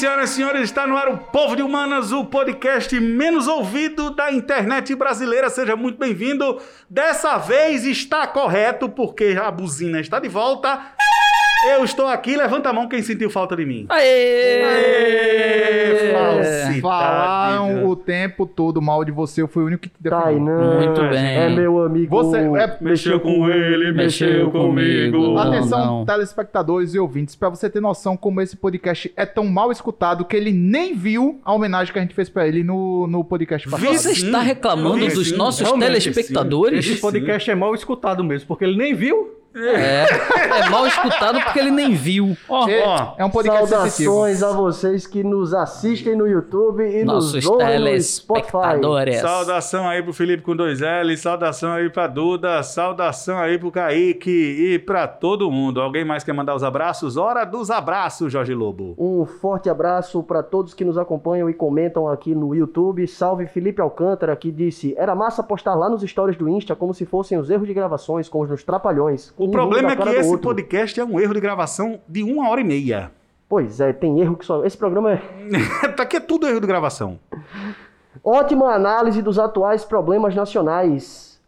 senhoras e senhores, está no ar o Povo de Humanas, o podcast menos ouvido da internet brasileira. Seja muito bem-vindo. Dessa vez está correto, porque a buzina está de volta. Eu estou aqui, levanta a mão quem sentiu falta de mim. Aê! Aê, falsidade. Falaram o tempo todo mal de você, eu fui o único que te defendeu. Tainan. Muito bem. É meu amigo. Você é- Mexeu com ele, mexeu comigo. Não, Atenção, não. telespectadores e ouvintes, pra você ter noção como esse podcast é tão mal escutado que ele nem viu a homenagem que a gente fez pra ele no, no podcast passado. Você está reclamando Sim, dos sim. nossos Realmente, telespectadores? sim. Esse podcast é mal escutado mesmo, porque ele nem viu. É, é mal escutado porque ele nem viu. Ó, É, Ó, é um podcast sensitivo. Saudações a vocês que nos assistem no YouTube e nossos nos ouvem no Spotify. Saudação aí pro Felipe com dois L, saudação aí pra Duda, saudação aí pro Kaique e pra todo mundo. Alguém mais quer mandar os abraços? Hora dos abraços, Jorge Lobo. Um forte abraço para todos que nos acompanham e comentam aqui no YouTube. Salve Felipe Alcântara, que disse: Era massa postar lá nos stories do Insta como se fossem os erros de gravações com os nos trapalhões. O Um problema é que esse outro. podcast é um erro de gravação de uma hora e meia. Pois é, tem erro que só. Esse programa é. tá aqui é tudo erro de gravação. Ótima análise dos atuais problemas nacionais.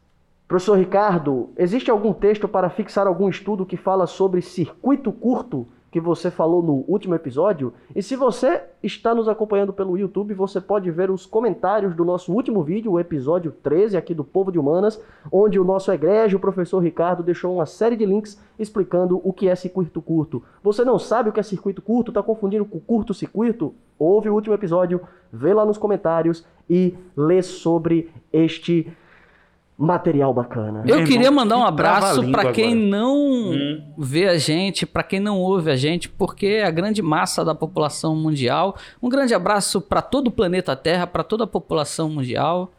Professor Ricardo, existe algum texto para fixar algum estudo que fala sobre circuito curto que você falou no último episódio? E se você está nos acompanhando pelo YouTube, você pode ver os comentários do nosso último vídeo, o episódio 13 aqui do Povo de Humanas, onde o nosso egrégio, o professor Ricardo, deixou uma série de links explicando o que é circuito curto. Você não sabe o que é circuito curto? Está confundindo com curto-circuito? Ouve o último episódio, vê lá nos comentários e lê sobre este material bacana. Eu queria mandar um abraço pra quem agora. não Hum. vê a gente, pra quem não ouve a gente, porque é a grande massa da população mundial. Um grande abraço pra todo o planeta Terra, pra toda a população mundial,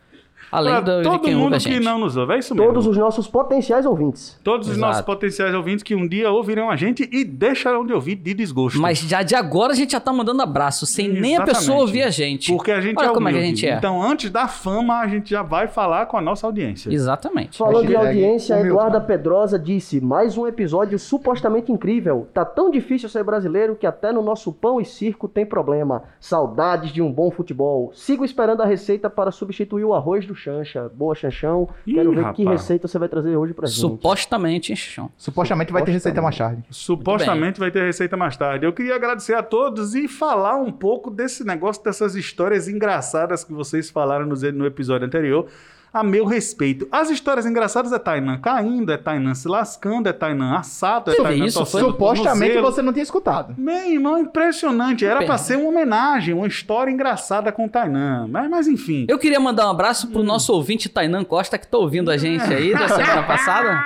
além Pra do, de todo mundo que não nos ouve, é isso mesmo. Todos os nossos potenciais ouvintes. Todos os Exato. nossos potenciais ouvintes que um dia ouvirão a gente e deixarão de ouvir de desgosto. Mas já de agora a gente já tá mandando abraço, sem nem a Exatamente. pessoa ouvir a gente. Porque a gente Olha é como é que a humilde. gente é. Então, antes da fama, a gente já vai falar com a nossa audiência. Exatamente. Falando de audiência, a humilde. Eduarda Pedrosa disse: mais um episódio supostamente incrível. Tá tão difícil ser brasileiro que até no nosso pão e circo tem problema. Saudades de um bom futebol. Sigo esperando a receita para substituir o arroz do Chancha. Boa, Chanchão. Ih, Quero ver que rapaz. receita você vai trazer hoje pra gente. Supostamente. Supostamente vai ter receita mais tarde. Supostamente vai ter receita mais tarde. Eu queria agradecer a todos e falar um pouco desse negócio, dessas histórias engraçadas que vocês falaram no episódio anterior. A meu respeito. As histórias engraçadas é Tainan caindo, é Tainan se lascando, é Tainan assado, é Tainan isso? torcendo o Supostamente você não tinha escutado. Meu irmão, impressionante. Era Pena. pra ser uma homenagem, uma história engraçada com o Tainan. Mas, mas enfim. Eu queria mandar um abraço Hum. pro nosso ouvinte Tainan Costa, que tá ouvindo a gente aí da semana passada.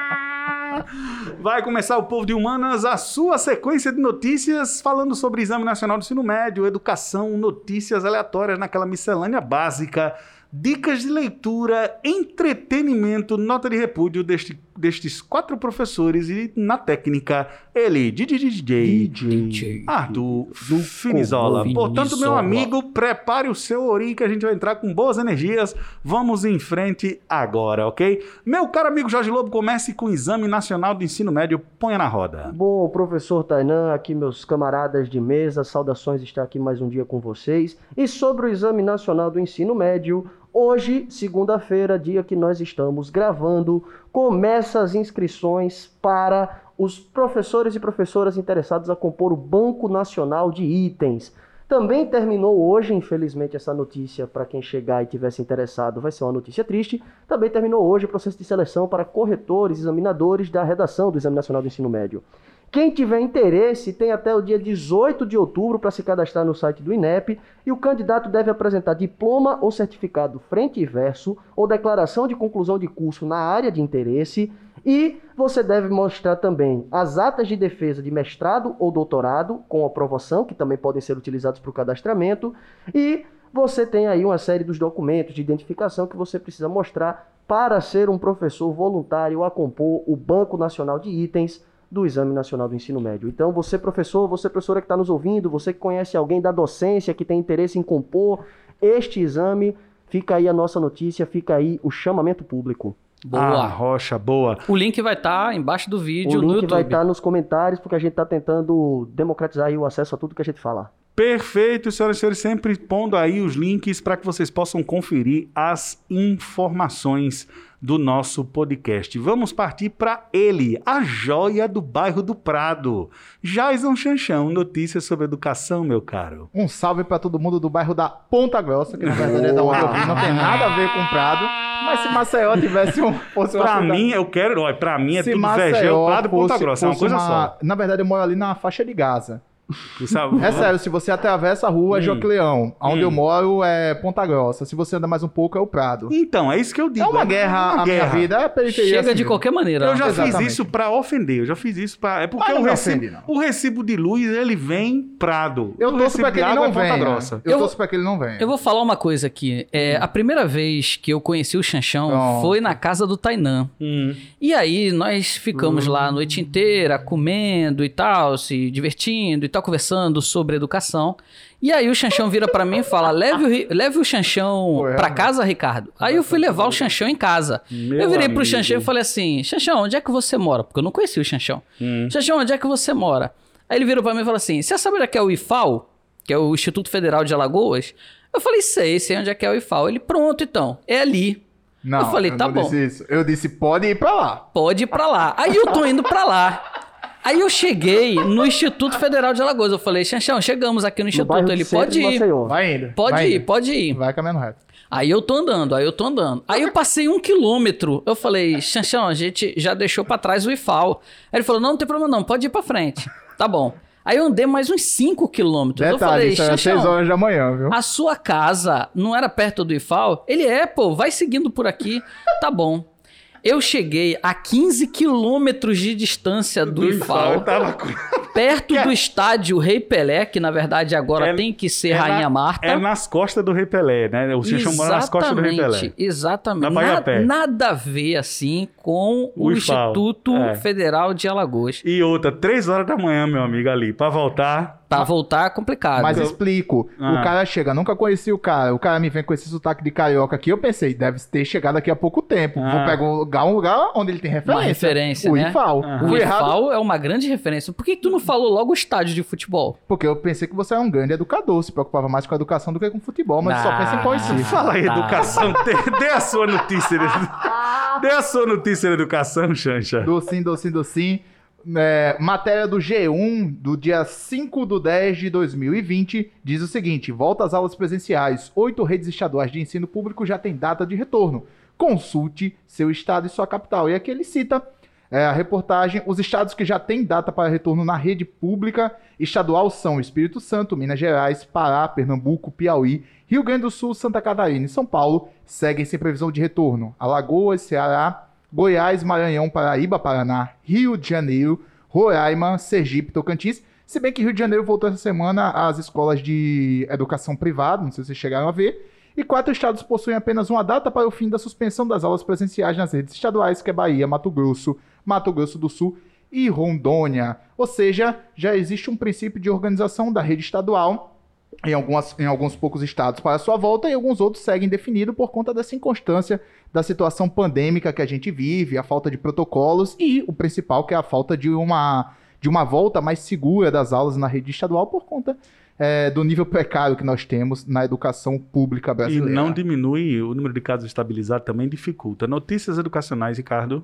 Vai começar o Povo de Humanas, a sua sequência de notícias falando sobre Exame Nacional do Ensino Médio, educação, notícias aleatórias naquela miscelânea básica, dicas de leitura, entretenimento, nota de repúdio deste- destes quatro professores e na técnica, ele, DJ, DJ. Arthur Finizola. Finizola. Portanto, meu amigo, prepare o seu ori que a gente vai entrar com boas energias. Vamos em frente agora, ok? Meu caro amigo Jorge Lobo, comece com o Exame Nacional do Ensino Médio. Ponha na roda. Bom, professor Tainan, aqui meus camaradas de mesa, saudações estar aqui mais um dia com vocês. E sobre o Exame Nacional do Ensino Médio, hoje, segunda-feira, dia que nós estamos gravando, começa as inscrições para os professores e professoras interessados a compor o Banco Nacional de Itens. Também terminou hoje, infelizmente, essa notícia para quem chegar e tivesse interessado, vai ser uma notícia triste. Também terminou hoje o processo de seleção para corretores, examinadores da redação do Exame Nacional do Ensino Médio. Quem tiver interesse tem até o dia 18 de outubro para se cadastrar no site do INEP e o candidato deve apresentar diploma ou certificado frente e verso ou declaração de conclusão de curso na área de interesse e você deve mostrar também as atas de defesa de mestrado ou doutorado com aprovação, que também podem ser utilizados para o cadastramento, e você tem aí uma série dos documentos de identificação que você precisa mostrar para ser um professor voluntário a compor o Banco Nacional de Itens do Exame Nacional do Ensino Médio. Então, você professor, você professora que está nos ouvindo, você que conhece alguém da docência que tem interesse em compor este exame, fica aí a nossa notícia, fica aí o chamamento público. Boa. Ah, rocha, boa. O link vai estar embaixo do vídeo o no link YouTube. vai estar nos comentários, porque a gente está tentando democratizar aí o acesso a tudo que a gente fala. Perfeito, senhoras e senhores, sempre pondo aí os links para que vocês possam conferir as informações do nosso podcast. Vamos partir para ele, a joia do bairro do Prado. Jason Chanchão, notícias sobre educação, meu caro. Um salve pra todo mundo do bairro da Ponta Grossa, que na verdade é da vim, não tem nada a ver com Prado. Mas se Maceió tivesse um. Fosse Pra cidade- mim, eu quero, olha, pra mim é se tudo Maceió Prado e Ponta fosse- Grossa, é uma fosse coisa uma- só. Na verdade, eu moro ali na faixa de Gaza. É sério, se você atravessa a rua é Hum. Jocleão. Onde Hum. eu moro é Ponta Grossa. Se você anda mais um pouco é o Prado. Então, é isso que eu digo. É uma guerra, uma a minha guerra. vida é periferia. Chega de civil. qualquer maneira. Eu já Exatamente. fiz isso pra ofender, eu já fiz isso pra... É porque o recibo, ofende, não. o recibo de luz, ele vem Prado. Eu o torço pra que de ele não é Ponta venha. Grossa. Eu, Eu- torço pra que ele não venha. Eu vou falar uma coisa aqui. É, a primeira vez que eu conheci o Chanchão Pronto. foi na casa do Tainan. Hum. E aí nós ficamos lá a noite inteira comendo e tal, se divertindo e tal, conversando sobre educação. E aí o Chanchão vira pra mim e fala: leve o, leve o Chanchão Pô, é, pra casa, Ricardo. Aí eu fui levar o Chanchão em casa. Meu eu virei pro amigo. Chanchão e falei assim: Chanchão, onde é que você mora? Porque eu não conhecia o Chanchão. Hum. Chanchão, onde é que você mora? Aí ele virou pra mim e falou assim: Você sabe onde é que é o IFAL? Que é o Instituto Federal de Alagoas? Eu falei: Sei, sei onde é que é o IFAL. Ele, pronto então, é ali. Não, Eu falei, tá bom. Disse. Eu disse, pode ir pra lá. Pode ir pra lá. Aí eu tô indo pra lá. Aí eu cheguei no Instituto Federal de Alagoas. Eu falei, Chanchão, chegamos aqui no No Instituto. do Ele pode de ir. Vai indo. Pode vai ir, indo. pode ir. Vai caminhando reto. Aí eu tô andando, aí eu tô andando. Aí eu passei um quilômetro. Eu falei, Chanchão, a gente já deixou pra trás o IFAL. Aí ele falou, não, não tem problema não, pode ir pra frente. Tá bom. Aí eu andei mais uns 5 quilômetros. eu Detalhe, falei, isso era 6 Chanchão, horas da manhã, viu? a sua casa não era perto do IFAL? Ele é, pô, vai seguindo por aqui. Tá bom. Eu cheguei a 15 quilômetros de distância do, IFAL, tava perto do estádio Rei Pelé, que na verdade agora É- tem que ser é Rainha na- Marta. É nas costas do Rei Pelé, né? O Xixão mora nas costas do Rei Pelé. Exatamente. Na nada a ver, assim, com o, O Instituto é. Federal de Alagoas. E outra, três horas da manhã, meu amigo, ali, pra voltar. Pra voltar, é complicado. Mas explico. Ah. O cara chega, nunca conheci o cara. O cara me vem com esse sotaque de carioca aqui. Eu pensei, deve ter chegado aqui há pouco tempo. Ah. Vou pegar um lugar onde ele tem referência. Uma referência, o né? IFAL. Ah. O IFAL é uma grande referência. Por que tu não falou logo o estádio de futebol? porque eu pensei que você era um grande educador. Se preocupava mais com a educação do que com futebol. Mas só pensa em circo. Fala aí, Tá. educação. Dê, dê a sua notícia. Dê a sua notícia de educação, Xancha. Docinho, docinho, docinho. É, matéria do G1 do dia 5 do 10 de 2020 diz o seguinte: volta às aulas presenciais. Oito redes estaduais de ensino público já têm data de retorno. Consulte seu estado e sua capital. E aqui ele cita é, a reportagem: os estados que já têm data para retorno na rede pública estadual são Espírito Santo, Minas Gerais, Pará, Pernambuco, Piauí, Rio Grande do Sul, Santa Catarina e São Paulo seguem sem previsão de retorno. Alagoas, Ceará, Goiás, Maranhão, Paraíba, Paraná, Rio de Janeiro, Roraima, Sergipe, Tocantins. Se bem que Rio de Janeiro voltou essa semana às escolas de educação privada, não sei se vocês chegaram a ver. E quatro estados possuem apenas uma data para o fim da suspensão das aulas presenciais nas redes estaduais, que é Bahia, Mato Grosso, Mato Grosso do Sul e Rondônia. Ou seja, já existe um princípio de organização da rede estadual em, algumas, em alguns poucos estados para sua volta e alguns outros seguem definido por conta dessa inconstância da situação pandêmica que a gente vive, a falta de protocolos e o principal que é a falta de uma, de uma volta mais segura das aulas na rede estadual por conta é, do nível precário que nós temos na educação pública E brasileira. não diminui, o número de casos estabilizados também dificulta. Notícias educacionais, Ricardo.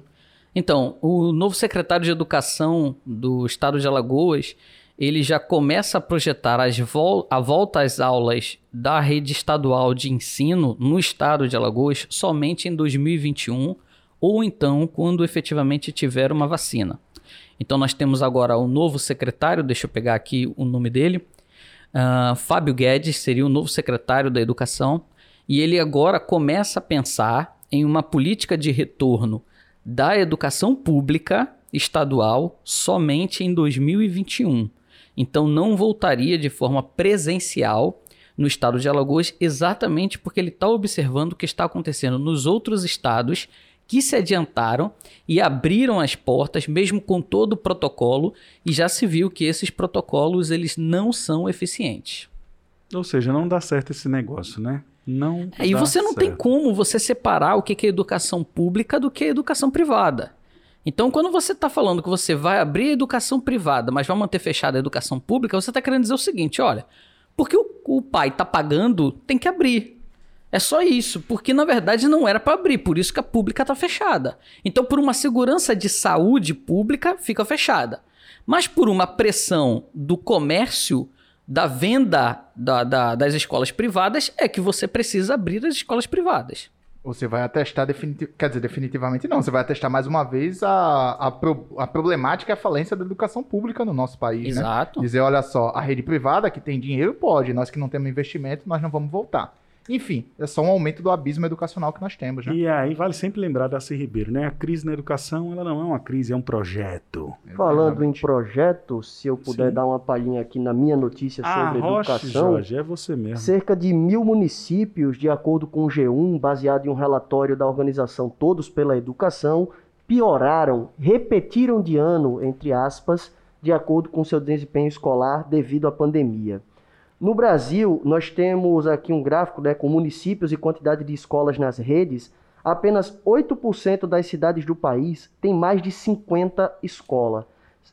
Então, o novo secretário de Educação do Estado de Alagoas, ele já começa a projetar as vol a volta às aulas da rede estadual de ensino no Estado de Alagoas somente em 2021 ou então quando efetivamente tiver uma vacina. Então nós temos agora o novo secretário, deixa eu pegar aqui o nome dele, ah, Fábio Guedes seria o novo secretário da Educação e ele agora começa a pensar em uma política de retorno da educação pública estadual somente em 2021. Então não voltaria de forma presencial no estado de Alagoas, exatamente porque ele está observando o que está acontecendo nos outros estados que se adiantaram e abriram as portas, mesmo com todo o protocolo, e já se viu que esses protocolos eles não são eficientes. Ou seja, não dá certo esse negócio, né? Não. É, e você não tem certo. como você separar o que é educação pública do que é educação privada. Então, quando você está falando que você vai abrir a educação privada, mas vai manter fechada a educação pública, você está querendo dizer o seguinte: olha, Porque o, o pai tá pagando, tem que abrir. É só isso, porque na verdade não era para abrir, por isso que a pública tá fechada. Então, por uma segurança de saúde pública, fica fechada. Mas por uma pressão do comércio, da venda da- da- das escolas privadas, é que você precisa abrir as escolas privadas. Você vai atestar definitivamente. Quer dizer, definitivamente não. Você vai atestar mais uma vez a, a, pro- a problemática e a falência da educação pública no nosso país, né? Exato. Dizer, olha só, a rede privada que tem dinheiro pode, nós que não temos investimento, nós não vamos voltar. Enfim, é só um aumento do abismo educacional que nós temos, né? E aí vale sempre lembrar da Darcy Ribeiro, né? A crise na educação, ela não é uma crise, é um projeto. Falando em projeto, se eu puder Sim. dar uma palhinha aqui na minha notícia Ah, sobre Roche, educação. Jorge, é você mesmo. Cerca de mil municípios, de acordo com o G1, baseado em um relatório da organização Todos pela Educação, pioraram, repetiram de ano, entre aspas, de acordo com seu desempenho escolar devido à pandemia. No Brasil, nós temos aqui um gráfico né, com municípios e quantidade de escolas nas redes. Apenas 8% das cidades do país têm mais de 50 escolas.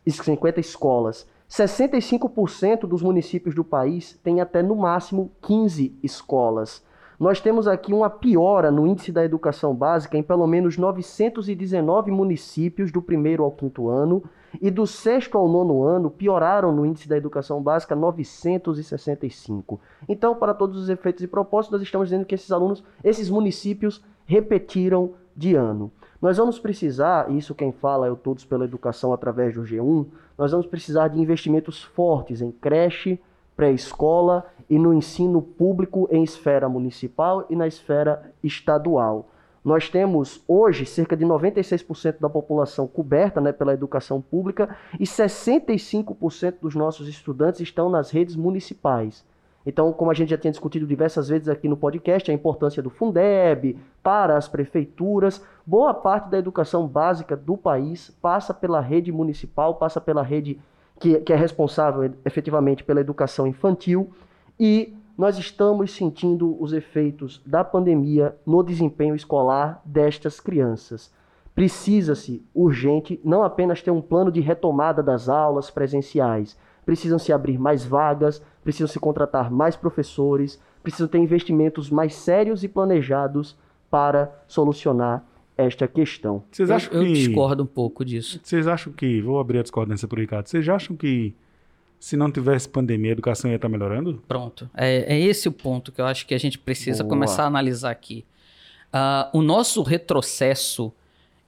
50 escolas. 65% dos municípios do país têm até no máximo 15 escolas. Nós temos aqui uma piora no índice da educação básica em pelo menos 919 municípios do primeiro ao quinto ano e do sexto ao nono ano pioraram no índice da educação básica 965. Então, para todos os efeitos e propósitos, nós estamos dizendo que esses alunos, esses municípios repetiram de ano. Nós vamos precisar, isso quem fala é o Todos pela Educação através do G1, nós vamos precisar de investimentos fortes em creche, pré-escola e no ensino público em esfera municipal e na esfera estadual. Nós temos hoje cerca de 96% da população coberta né, pela educação pública e 65% dos nossos estudantes estão nas redes municipais. Então, como a gente já tinha discutido diversas vezes aqui no podcast, a importância do Fundeb para as prefeituras, boa parte da educação básica do país passa pela rede municipal, passa pela rede que, que é responsável efetivamente pela educação infantil e nós estamos sentindo os efeitos da pandemia no desempenho escolar destas crianças. Precisa-se, urgente, não apenas ter um plano de retomada das aulas presenciais, precisam se abrir mais vagas, precisam se contratar mais professores, precisam ter investimentos mais sérios e planejados para solucionar esta questão. Vocês Eu, acham eu que. discordo um pouco disso. Vocês acham que. Vou abrir a discordância pro Ricardo. Vocês acham que se não tivesse pandemia, a educação ia estar melhorando? Pronto. É, é esse o ponto que eu acho que a gente precisa Boa. começar a analisar aqui. Ah, o nosso retrocesso,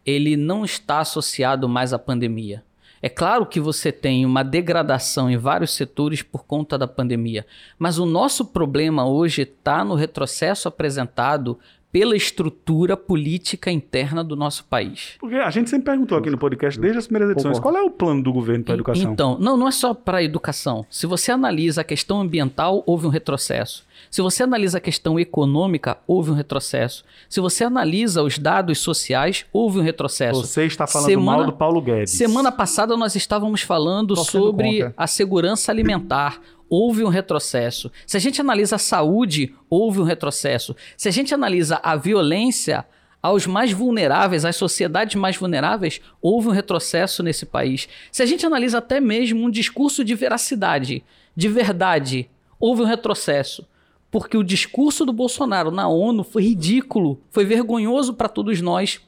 ele não está associado mais à pandemia. É claro que você tem uma degradação em vários setores por conta da pandemia, mas o nosso problema hoje está no retrocesso apresentado pela estrutura política interna do nosso país. Porque a gente sempre perguntou aqui no podcast, desde as primeiras edições, qual é o plano do governo para a educação? Então, não, não é só para a educação. Se você analisa a questão ambiental, houve um retrocesso. Se você analisa a questão econômica, houve um retrocesso. Se você analisa os dados sociais, houve um retrocesso. Você está falando Semana- mal do Paulo Guedes. Semana passada nós estávamos falando sobre contra. a segurança alimentar. Houve um retrocesso. Se a gente analisa a saúde, houve um retrocesso. Se a gente analisa a violência aos mais vulneráveis, às sociedades mais vulneráveis, houve um retrocesso nesse país. Se a gente analisa até mesmo um discurso de veracidade, de verdade, houve um retrocesso. Porque o discurso do Bolsonaro na ONU foi ridículo, foi vergonhoso para todos nós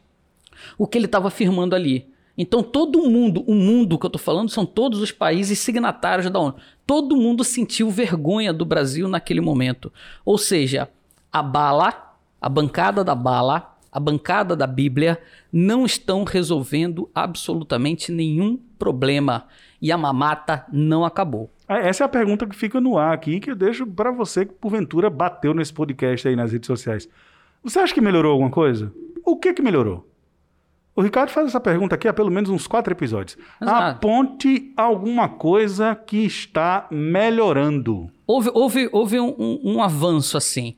o que ele estava afirmando ali. Então todo mundo, o mundo que eu estou falando são todos os países signatários da ONU. Todo mundo sentiu vergonha do Brasil naquele momento. Ou seja, a bala, a bancada da bala, a bancada da Bíblia não estão resolvendo absolutamente nenhum problema e a mamata não acabou. Ah, Essa é a pergunta que fica no ar aqui, que eu deixo para você que porventura bateu nesse podcast aí nas redes sociais. Você acha que melhorou alguma coisa? O que que melhorou? O Ricardo faz essa pergunta aqui há pelo menos uns quatro episódios. Exato. Aponte alguma coisa que está melhorando. Houve, houve, houve um, um- um avanço assim.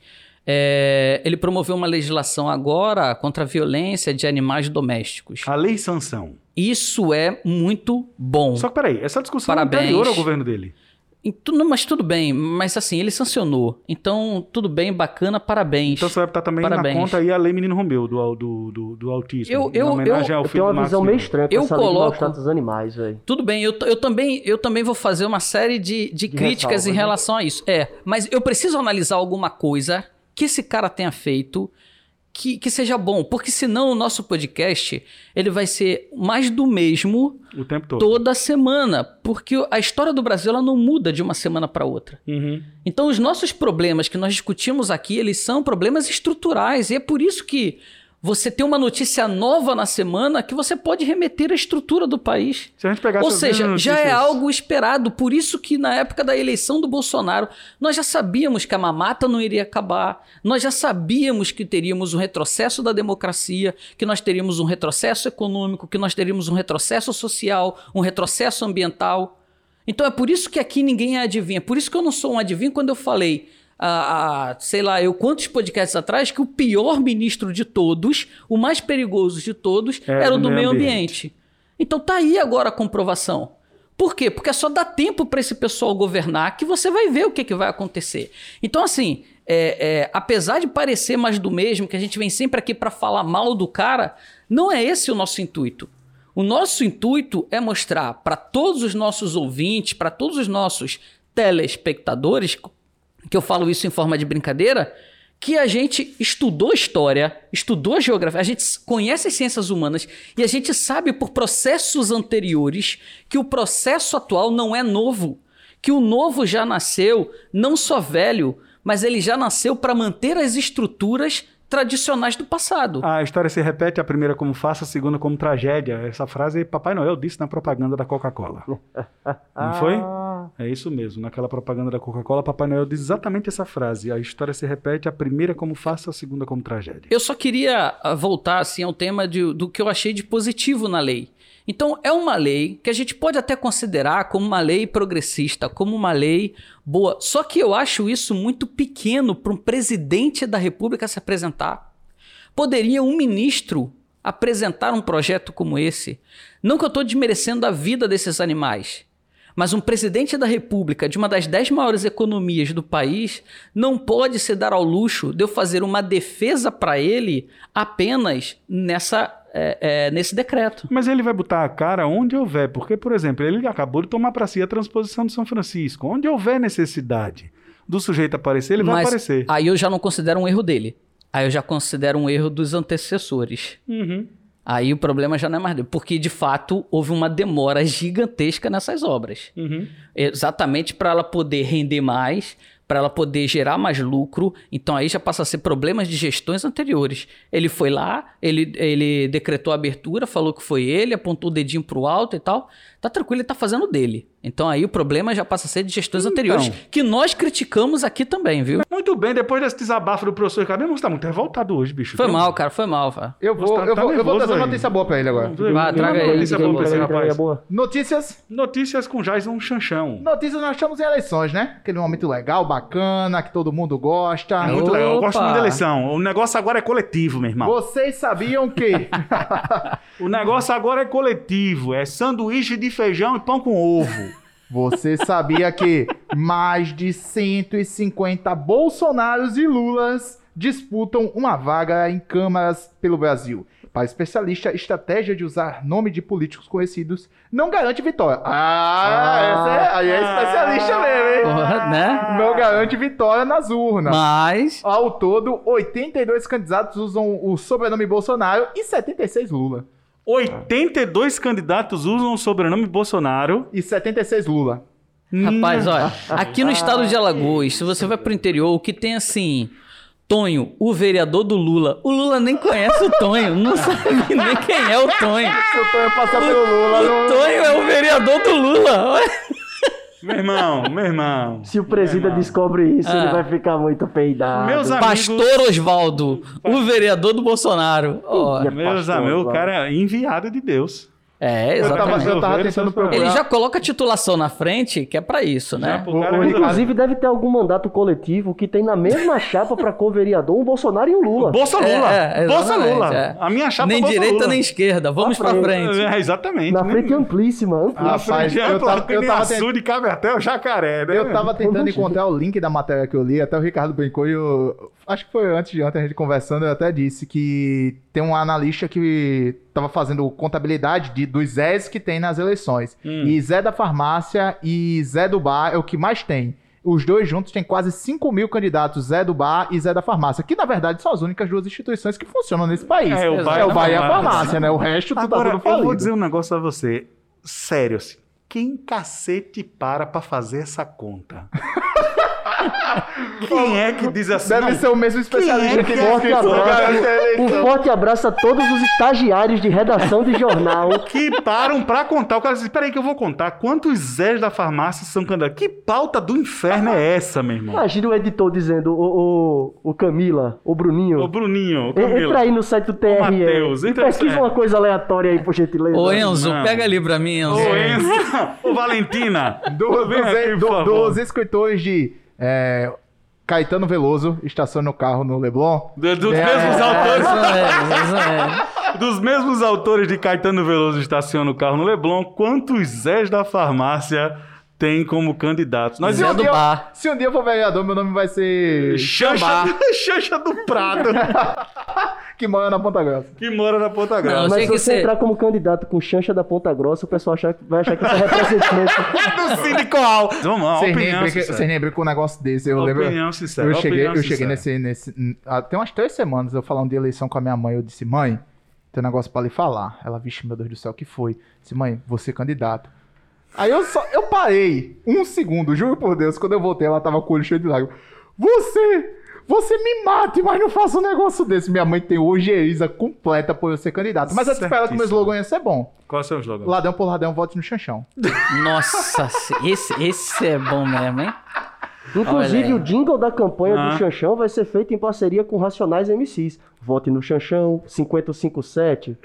É, ele promoveu uma legislação agora contra a violência de animais domésticos. A lei sanção. Isso é muito bom. Só que peraí, essa discussão Parabéns. é anterior ao governo dele. Mas tudo bem, mas assim, ele sancionou. Então, tudo bem, bacana, parabéns. Então você vai botar também Parabéns. na conta aí a Lei Menino Romeu do, do, do, do autismo. Eu- em eu- homenagem eu- ao Eu filho tenho uma visão meio estranha Eu de coloco- dos animais, velho. Tudo bem, eu, eu, também, eu também vou fazer uma série de, de, críticas ressalvas, em né? relação a isso. É, mas eu preciso analisar alguma coisa que esse cara tenha feito que, que seja bom. Porque senão o nosso podcast ele vai ser mais do mesmo O tempo todo. toda semana. Porque a história do Brasil ela não muda de uma semana para outra. Uhum. Então, os nossos problemas que nós discutimos aqui, eles são problemas estruturais. E é por isso que você tem uma notícia nova na semana que você pode remeter à estrutura do país. Se a gente pegar Ou seja, já é algo esperado. Por isso que na época da eleição do Bolsonaro, nós já sabíamos que a mamata não iria acabar. Nós já sabíamos que teríamos um retrocesso da democracia, que nós teríamos um retrocesso econômico, que nós teríamos um retrocesso social, um retrocesso ambiental. Então é por isso que aqui ninguém adivinha. Por isso que eu não sou um adivinho quando eu falei, ah, sei lá, eu quantos podcasts atrás, que o pior ministro de todos, o mais perigoso de todos, Era era o do meio meio ambiente. Então tá aí agora a comprovação. Por quê? Porque é só dá tempo para esse pessoal governar que você vai ver o que, que vai acontecer. Então, assim, é, é, apesar de parecer mais do mesmo, que a gente vem sempre aqui para falar mal do cara, não é esse o nosso intuito. O nosso intuito é mostrar para todos os nossos ouvintes, para todos os nossos telespectadores, que eu falo isso em forma de brincadeira, que a gente estudou história, estudou geografia, a gente conhece as ciências humanas e a gente sabe por processos anteriores que o processo atual não é novo, que o novo já nasceu não só velho, mas ele já nasceu para manter as estruturas tradicionais do passado. A história se repete, a primeira como farsa, a segunda como tragédia. Essa frase Papai Noel disse na propaganda da Coca-Cola. Não foi? É isso mesmo. Naquela propaganda da Coca-Cola, Papai Noel diz exatamente essa frase. A história se repete, a primeira como farsa, a segunda como tragédia. Eu só queria ah, voltar assim ao tema de- do que eu achei de positivo na lei. Então, é uma lei que a gente pode até considerar como uma lei progressista, como uma lei boa. Só que eu acho isso muito pequeno para um presidente da República se apresentar. Poderia um ministro apresentar um projeto como esse? Não que eu estou desmerecendo a vida desses animais, mas um presidente da República, de uma das dez maiores economias do país, não pode se dar ao luxo de eu fazer uma defesa para ele apenas nessa, é, é, nesse decreto. Mas ele vai botar a cara onde houver, porque, por exemplo, ele acabou de tomar para si a transposição de São Francisco. Onde houver necessidade do sujeito aparecer, ele vai Mas aparecer. aí eu já não considero um erro dele. Aí eu já considero um erro dos antecessores. Uhum. Aí o problema já não é mais dele, porque de fato houve uma demora gigantesca nessas obras. Uhum. Exatamente para ela poder render mais, para ela poder gerar mais lucro. Então aí já passa a ser problemas de gestões anteriores. Ele foi lá, ele, ele decretou a abertura, falou que foi ele, apontou o dedinho pro alto e tal. Tá tranquilo, ele tá fazendo dele. Então aí o problema já passa a ser de gestões Então. anteriores, que nós criticamos aqui também, viu? Muito bem, depois desse desabafo do professor Ricardo, você tá muito revoltado hoje, bicho. Foi mal, cara, foi mal, cara. Eu vou, tá- eu tá vou, eu vou trazer uma notícia boa pra ele agora. Vai, traga aí, Notícia boa pra esse rapaz. Notícias. Notícias com Jason Chanchão. Notícias nós estamos em eleições, né? Aquele momento legal, bacana, que todo mundo gosta. É muito legal, eu gosto Opa. muito da eleição. O negócio agora é coletivo, meu irmão. Vocês sabiam que O negócio agora é coletivo. É sanduíche de feijão e pão com ovo. Você sabia que mais de 150 Bolsonaros e Lulas disputam uma vaga em câmaras pelo Brasil? Para especialista, estratégia de usar nome de políticos conhecidos não garante vitória. Ah, essa é, aí é especialista mesmo, hein? Porra, né? Não garante vitória nas urnas. Mas. Ao todo, 82 candidatos usam o sobrenome Bolsonaro e 76 Lula. 82 candidatos usam o sobrenome Bolsonaro. E 76 Lula. Rapaz, olha, aqui no estado de Alagoas, se você vai pro interior, o que tem assim. Tonho, o vereador do Lula. O Lula nem conhece o Tonho, não sabe nem quem é o Tonho. Se o Tonho passar pelo Lula, O não... Tonho é o vereador do Lula. Olha. Meu irmão, meu irmão. Se o presida descobre isso, Ah. ele vai ficar muito peidado. Meus amigos. Pastor Osvaldo, o vereador do Bolsonaro. Ih, Meus amigos, o cara é enviado de Deus. É, Eu tava, exatamente. eu tava essas procurar. Ele já coloca a titulação na frente, que é pra isso, né? o- resolver. Inclusive, deve ter algum mandato coletivo que tem na mesma chapa pra co-vereador um Bolsonaro e um Lula. Bolsa Lula. É, é, Bolsa Lula. é. A minha chapa nem Bolsa direita Lula. nem esquerda. Vamos Pra pra frente. frente. É, exatamente. Na frente amplíssima, amplíssima. Ah, Rapaz, frente eu tava- eu nem tava açude, de Caverté, o jacaré, né? Eu tava tentando Imagina. encontrar o link da matéria que eu li, até o Ricardo brincou e eu. Acho que foi antes de ontem a gente conversando, eu até disse que tem um analista que tava fazendo contabilidade de, dos Zés que tem nas eleições. Hum. E Zé da Farmácia e Zé do Bar é o que mais tem. Os dois juntos têm quase 5 mil candidatos, Zé do Bar e Zé da Farmácia, que na verdade são as únicas duas instituições que funcionam nesse país. É, o Bar é o Bar e a Farmácia. Né? O resto tudo tá Agora, tudo eu vou falido. dizer um negócio a você. Sério, assim. Quem cacete para pra fazer essa conta? Quem é que diz assim? Deve não, ser o mesmo especialista é que que diz Forte abraço, um forte abraço a todos os estagiários de redação de jornal. que param pra contar. O cara diz, peraí que eu vou contar. Quantos Zés da farmácia são candidatos? Que pauta do inferno é essa, meu irmão? Imagina o editor dizendo, o, o, o Camila, o Bruninho, Ô, Bruninho, en- Camila. entra aí no site do TRE. Matheus, entra pesquisa uma coisa aleatória aí, por gentileza. Ô, Enzo, Não. pega ali pra mim, Enzo. Ô, Enzo. Ô, Valentina. Dos, aqui, do- dos escritores de é, Caetano Veloso, estaciona o carro no Leblon. Do- dos É, mesmos É, autores. mesmo. Dos mesmos autores de Caetano Veloso estaciona o carro no Leblon, quantos Zés da farmácia tem como candidatos? Nós Zé um do dia- bar. Se um dia eu for vereador, meu nome vai ser Xambá, Xanxa do Prado, que mora na Ponta Grossa. que mora na Ponta Não, Grossa. Mas Tem se que você ser- entrar como candidato com chancha da Ponta Grossa, o pessoal achar vai achar que você é representante. do sindical. Vamos lá, Vocês nem opinião sincera. nem brincam com um negócio desse. Eu lembro. Opinião sincera. Eu cheguei, opinião eu cheguei sincera. nesse, nesse. ah, Tem umas três semanas eu falando de eleição com a minha mãe. Eu disse, mãe, tem um negócio pra lhe falar. Ela, vixe, meu Deus do céu, o que foi? Eu disse, mãe, você candidato. Aí eu só. Eu parei um segundo, juro por Deus. Quando eu voltei, ela tava com o olho cheio de lágrimas. Você! Você me mate, mas não faça um negócio desse. Minha mãe tem ojeriza completa por eu ser candidato. Mas eu espero que o meu slogan ia ser bom. Qual é o seu slogan? Ladrão por ladrão, vote no chanchão. Nossa, esse, esse é bom mesmo, hein? Inclusive, o jingle da campanha Ah. do Chanchão vai ser feito em parceria com Racionais MCs. Vote no Chanchão, 5057.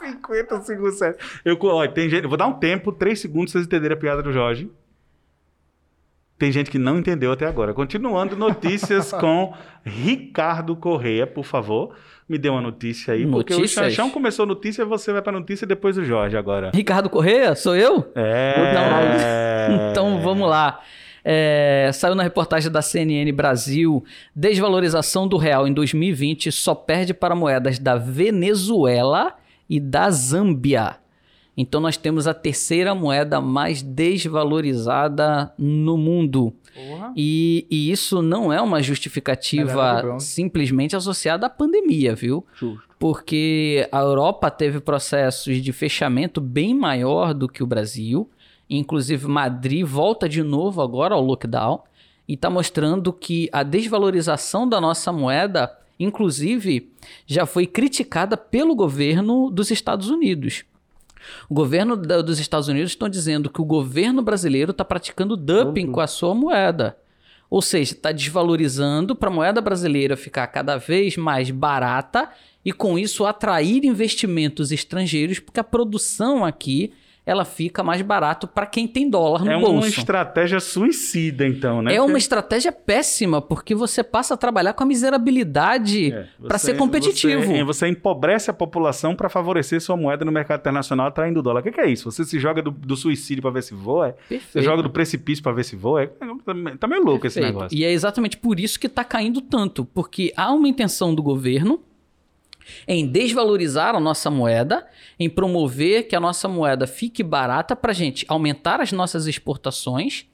50 segundos, sério. Eu, olha, tem gente, eu vou dar um tempo, 3 segundos, pra vocês entenderem a piada do Jorge. Tem gente que não entendeu até agora. Continuando, notícias com Ricardo Correia, por favor. Me dê uma notícia aí, porque o Notícias? Chanchão começou a notícia, você vai pra notícia e depois o Jorge agora. Ricardo Correia, sou eu? É. Então vamos lá. É, saiu na reportagem da CNN Brasil: desvalorização do real em 2020 só perde para moedas da Venezuela e da Zâmbia. Então nós temos a terceira moeda mais desvalorizada no mundo. Porra. E, e isso não é uma justificativa simplesmente associada à pandemia, viu? Justo. porque a Europa teve processos de fechamento bem maior do que o Brasil. Inclusive, Madrid volta de novo agora ao lockdown e está mostrando que a desvalorização da nossa moeda, inclusive, já foi criticada pelo governo dos Estados Unidos. O governo da- dos Estados Unidos estão dizendo que o governo brasileiro está praticando dumping Dumping. com a sua moeda. Ou seja, está desvalorizando para a moeda brasileira ficar cada vez mais barata e com isso atrair investimentos estrangeiros, porque a produção aqui ela fica mais barato para quem tem dólar no É uma bolso. estratégia suicida, então, né? É uma estratégia péssima, porque você passa a trabalhar com a miserabilidade É, para ser competitivo. Você, você empobrece a população para favorecer sua moeda no mercado internacional atraindo dólar. O que, que é isso? Você se joga do, do suicídio para ver se voa? é? Você joga do precipício para ver se voa? É? Tá meio louco esse Perfeito. negócio. E é exatamente por isso que está caindo tanto, porque há uma intenção do governo em desvalorizar a nossa moeda, em promover que a nossa moeda fique barata para gente aumentar as nossas exportações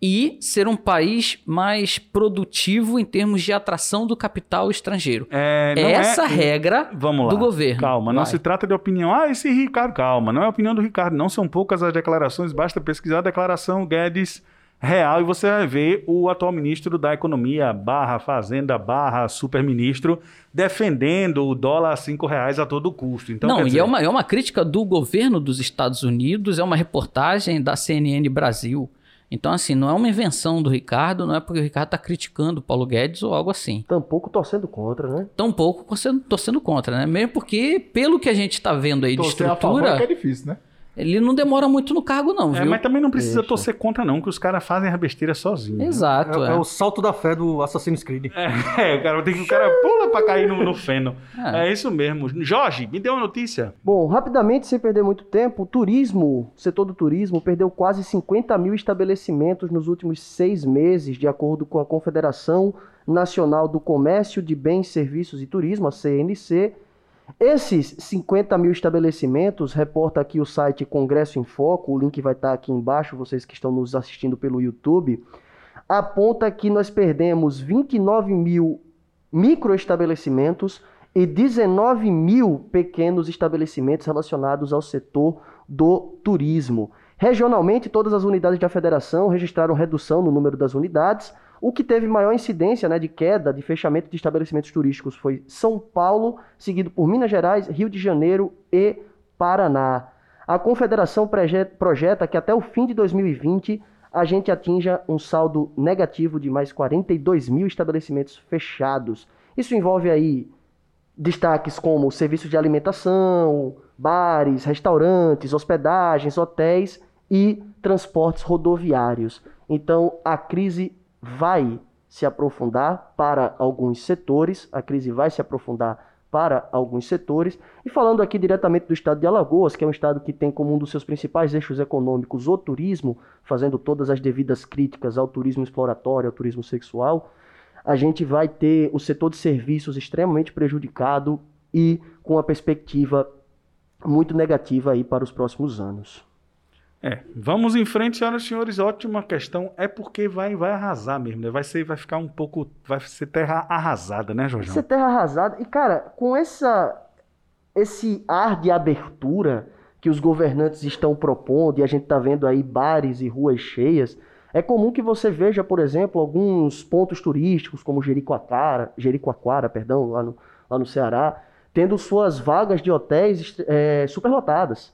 e ser um país mais produtivo em termos de atração do capital estrangeiro. É, É é- essa regra Vamos lá. do governo. Calma, não Vai. se trata de opinião. Ah, esse Ricardo, calma. Não é a opinião do Ricardo. Não são poucas as declarações. Basta pesquisar a declaração Guedes real e você vai ver o atual ministro da Economia, barra Fazenda, barra superministro, defendendo o dólar a cinco reais a todo custo. Então, Não, quer e dizer, é uma, é uma crítica do governo dos Estados Unidos, é uma reportagem da CNN Brasil. Então, assim, não é uma invenção do Ricardo, não é porque o Ricardo está criticando o Paulo Guedes ou algo assim. Tampouco torcendo contra, né? Tampouco torcendo, torcendo contra, né? Mesmo porque, pelo que a gente está vendo aí de Torcer a favor é estrutura, que é difícil, né? Ele não demora muito no cargo, não, É, viu? mas também não precisa Deixa. torcer contra, não, que os caras fazem a besteira sozinhos. né? Exato. É, é. é o salto da fé do Assassin's Creed. É, o cara tem que o cara pula pra cair no, no feno. É. É. isso mesmo. Jorge, me dê uma notícia. Bom, rapidamente, sem perder muito tempo, o turismo, o setor do turismo, perdeu quase 50 mil estabelecimentos nos últimos seis meses, de acordo com a Confederação Nacional do Comércio de Bens, Serviços e Turismo, a CNC. Esses 50 mil estabelecimentos, reporta aqui o site Congresso em Foco, o link vai estar aqui embaixo, vocês que estão nos assistindo pelo YouTube, aponta que nós perdemos 29 mil microestabelecimentos e 19 mil pequenos estabelecimentos relacionados ao setor do turismo. Regionalmente, todas as unidades da federação registraram redução no número das unidades. O que teve maior incidência né, de queda de fechamento de estabelecimentos turísticos foi São Paulo, seguido por Minas Gerais, Rio de Janeiro e Paraná. A confederação proje- projeta que até o fim de 2020 a gente atinja um saldo negativo de mais 42 mil estabelecimentos fechados. Isso envolve aí destaques como serviços de alimentação, bares, restaurantes, hospedagens, hotéis e transportes rodoviários. Então, a crise vai se aprofundar para alguns setores, a crise vai se aprofundar para alguns setores. E falando aqui diretamente do estado de Alagoas, que é um estado que tem como um dos seus principais eixos econômicos o turismo, fazendo todas as devidas críticas ao turismo exploratório, ao turismo sexual, a gente vai ter o setor de serviços extremamente prejudicado e com uma perspectiva muito negativa aí para os próximos anos. É, vamos em frente, senhoras e senhores. Ótima questão. É porque vai, vai arrasar mesmo, né? Vai ser, vai ficar um pouco, vai ser terra arrasada, né, Jorjão? Isso é terra arrasada. E, cara, com essa, esse ar de abertura que os governantes estão propondo, e a gente está vendo aí bares e ruas cheias, é comum que você veja, por exemplo, alguns pontos turísticos, como Jericoacoara, Jericoacoara perdão, lá no, lá no Ceará, tendo suas vagas de hotéis é, superlotadas.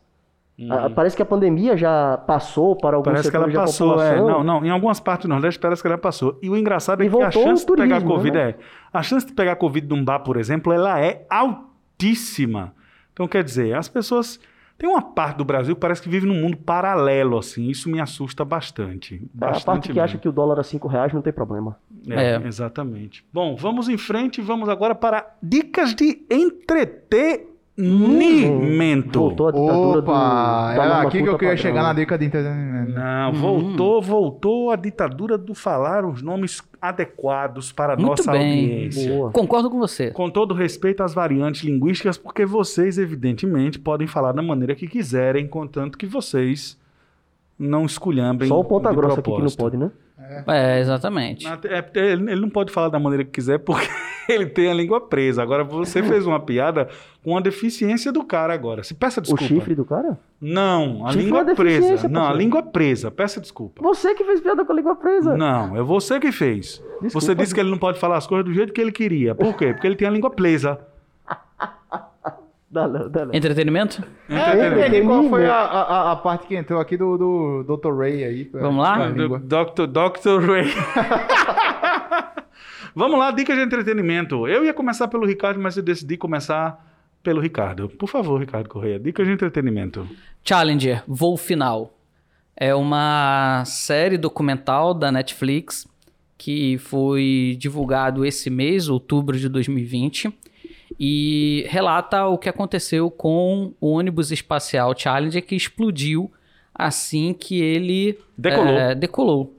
Ah, Parece que a pandemia já passou para alguns. Parece que ela passou, é. Não, não, em algumas partes do Nordeste parece que ela passou. E o engraçado é E que a chance o de pegar turismo, Covid né? é. A chance de pegar Covid num bar, por exemplo, ela é altíssima. Então, quer dizer, as pessoas. Tem uma parte do Brasil que parece que vive num mundo paralelo, assim. Isso me assusta bastante. a bastante parte que mesmo. acha que o dólar a 5 reais não tem problema. É, É. exatamente. Bom, vamos em frente. Vamos agora para dicas de entretenimento. Voltou a ditadura do, Opa, da era aqui que eu queria padrão. chegar na dica de entretenimento. Não, voltou, voltou a ditadura do falar os nomes adequados para a Muito nossa bem. audiência. Boa. Concordo com você. Com todo respeito às variantes linguísticas, porque vocês, evidentemente, podem falar da maneira que quiserem, contanto que vocês não esculhambem. Só o ponta grossa aqui que não pode, né? É, exatamente. Na- é, ele ele não pode falar da maneira que quiser porque ele tem a língua presa. Agora você fez uma piada com a deficiência do cara agora. Se peça desculpa. O chifre do cara? Não, a Chifre língua é uma presa. Não, a língua presa. Peça desculpa. Você que fez piada com a língua presa. Não, é você que fez. Desculpa. Você disse que ele não pode falar as coisas do jeito que ele queria. Por quê? Porque ele tem a língua presa. Dá não, dá não. Entretenimento? É, eu entendi qual foi a, a, a parte que entrou aqui do, do Dr. Ray aí. Vamos lá? Dr. Dr. Ray. Vamos lá, dicas de entretenimento. Eu ia começar pelo Ricardo, mas eu decidi começar pelo Ricardo. Por favor, Ricardo Correia, dicas de entretenimento. Challenger, Voo Final. É uma série documental da Netflix que foi divulgado esse mês, outubro de 2020, e relata o que aconteceu com o ônibus espacial Challenger que explodiu assim que ele Decolou. é, decolou.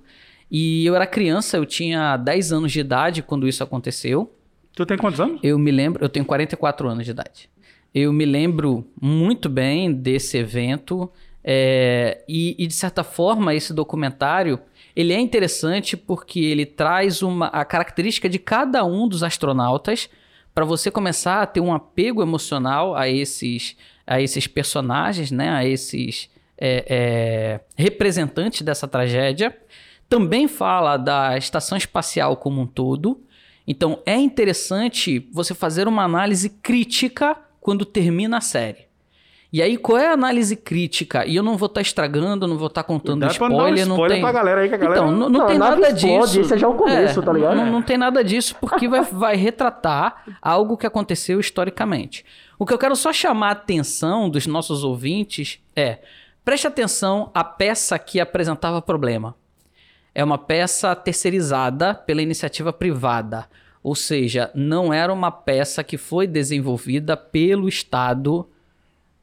E eu era criança, eu tinha 10 anos de idade quando isso aconteceu. Tu tem quantos anos? Eu me lembro, eu tenho 44 anos de idade. Eu me lembro muito bem desse evento é, e, e, de certa forma esse documentário ele é interessante porque ele traz uma, a característica de cada um dos astronautas para você começar a ter um apego emocional a esses, a esses personagens, né, a esses é, é, representantes dessa tragédia. Também fala da estação espacial como um todo. Então é interessante você fazer uma análise crítica quando termina a série. E aí, qual é a análise crítica? E eu não vou estar estragando, não vou estar contando não dar um spoiler, não spoiler tem. pra galera aí, que a galera... Então, não, não Não, tem nada explode, disso. esse é já o começo, tá ligado? Não, não tem nada disso, porque vai, vai retratar algo que aconteceu historicamente. O que eu quero só chamar a atenção dos nossos ouvintes é: preste atenção à peça que apresentava problema. É uma peça terceirizada pela iniciativa privada. Ou seja, não era uma peça que foi desenvolvida pelo Estado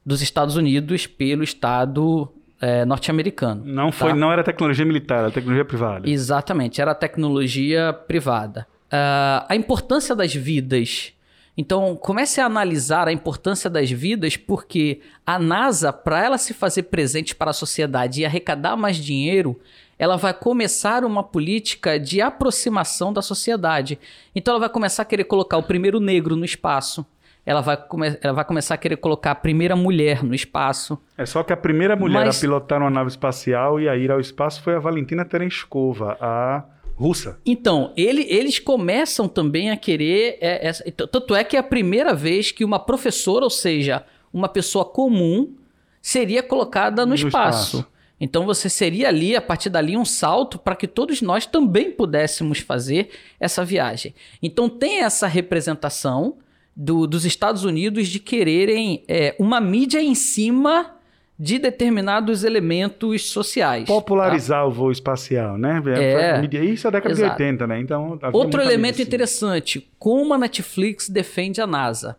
dos Estados Unidos, pelo Estado eh, norte-americano. Não, foi, tá? não era tecnologia militar, era tecnologia privada. Exatamente, era tecnologia privada. Ah, a importância das vidas. Então, comece a analisar a importância das vidas, porque a NASA, para ela se fazer presente para a sociedade e arrecadar mais dinheiro, ela vai começar uma política de aproximação da sociedade. Então, ela vai começar a querer colocar o primeiro negro no espaço. Ela vai, come- ela vai começar a querer colocar a primeira mulher no espaço. É só que a primeira mulher Mas- a pilotar uma nave espacial e a ir ao espaço foi a Valentina Tereshkova, a russa. Então, ele- eles começam também a querer. é, t- tanto é que é a primeira vez que uma professora, ou seja, uma pessoa comum, seria colocada no, No espaço. espaço. Então você seria ali, a partir dali, um salto para que todos nós também pudéssemos fazer essa viagem. Então tem essa representação do- dos Estados Unidos de quererem é, uma mídia em cima de determinados elementos sociais. tá? Popularizar o voo espacial, né? É. Isso é a década Exato. de 80, né? Então, Outro elemento assim. interessante, como a Netflix defende a NASA.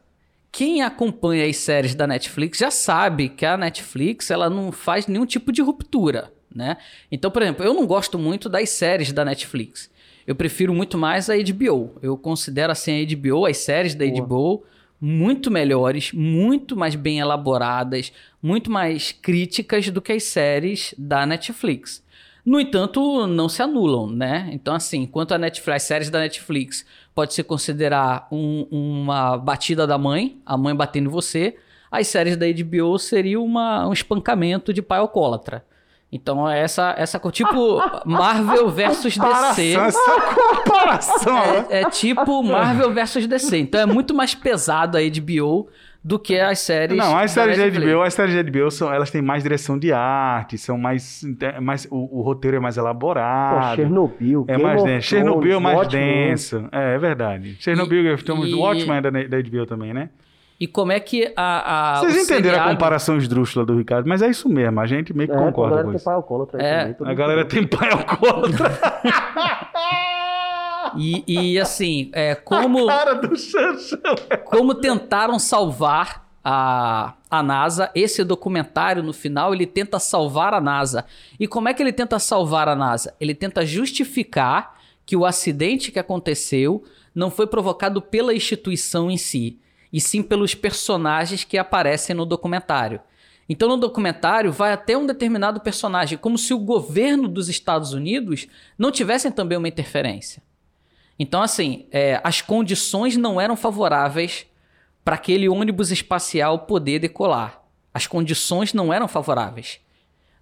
Quem acompanha as séries da Netflix já sabe que a Netflix ela não faz nenhum tipo de ruptura, né? Então, por exemplo, eu não gosto muito das séries da Netflix. Eu prefiro muito mais a HBO. Eu considero assim a HBO, as séries da HBO, muito melhores, muito mais bem elaboradas, muito mais críticas do que as séries da Netflix. No entanto, não se anulam, né? Então, assim, enquanto a Netflix, as séries da Netflix pode se considerar um- uma batida da mãe, a mãe batendo em você, as séries da HBO seria uma, um espancamento de pai alcoólatra. Então, é essa, essa tipo Marvel versus DC. Essa comparação, né? É, é tipo Marvel versus DC. Então é muito mais pesado a HBO do que as séries. Não, as séries de. HBO, as séries de HBO são, elas têm mais direção de arte, são mais, é mais o, o roteiro é mais Pô, elaborado. Chernobyl, é Game mais denso. Chernobyl é mais Watchmen. denso. É, é verdade. Chernobyl, estamos e- o Watchmen é da, da HBO também, né? E como é que a. a Vocês entenderam a seriado- comparação esdrúxula do Ricardo, mas é isso mesmo, a gente meio que É, a concorda galera com tem isso. pai alcoólatra É. também, A galera tem. tem pai alcoólatra. E, e, assim, é, como, Cara do Xanxão. como tentaram salvar a, a NASA, esse documentário no final ele tenta salvar a NASA. E como é que ele tenta salvar a NASA? Ele tenta justificar que o acidente que aconteceu não foi provocado pela instituição em si, e sim pelos personagens que aparecem no documentário. Então, no documentário, vai até um determinado personagem, como se o governo dos Estados Unidos não tivessem também uma interferência. Então, assim, é, as condições não eram favoráveis para aquele ônibus espacial poder decolar. As condições não eram favoráveis.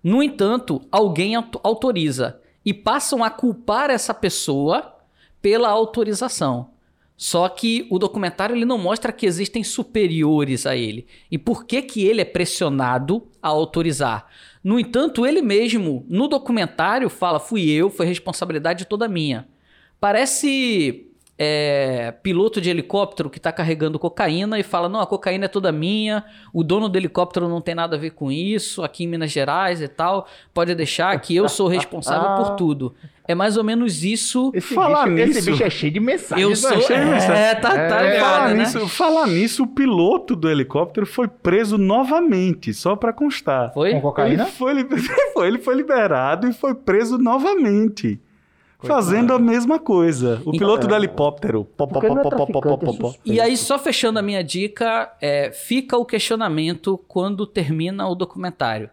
No entanto, alguém auto- autoriza e passam a culpar essa pessoa pela autorização. Só que o documentário ele não mostra que existem superiores a ele. E por que, que ele é pressionado a autorizar? No entanto, ele mesmo, no documentário, fala: fui eu, foi responsabilidade toda minha. Parece é, piloto de helicóptero que está carregando cocaína e fala: não, a cocaína é toda minha, o dono do helicóptero não tem nada a ver com isso, aqui em Minas Gerais e tal, pode deixar que eu sou responsável por tudo. É mais ou menos isso. Esse, Falar bicho, esse nisso- bicho é cheio de mensagens. Eu né? sou. cheio de mensagem. É, tá, tá É, ligado, Falar né? nisso, falar nisso, o piloto do helicóptero foi preso novamente, só pra constar. Foi? Com cocaína? Ele foi, li- foi- ele foi liberado e foi preso novamente. Fazendo a mesma coisa. O piloto do helicóptero. Pó, pó, é pó, pó, pó. suspeito. E aí, só fechando a minha dica, é, fica o questionamento quando termina o documentário.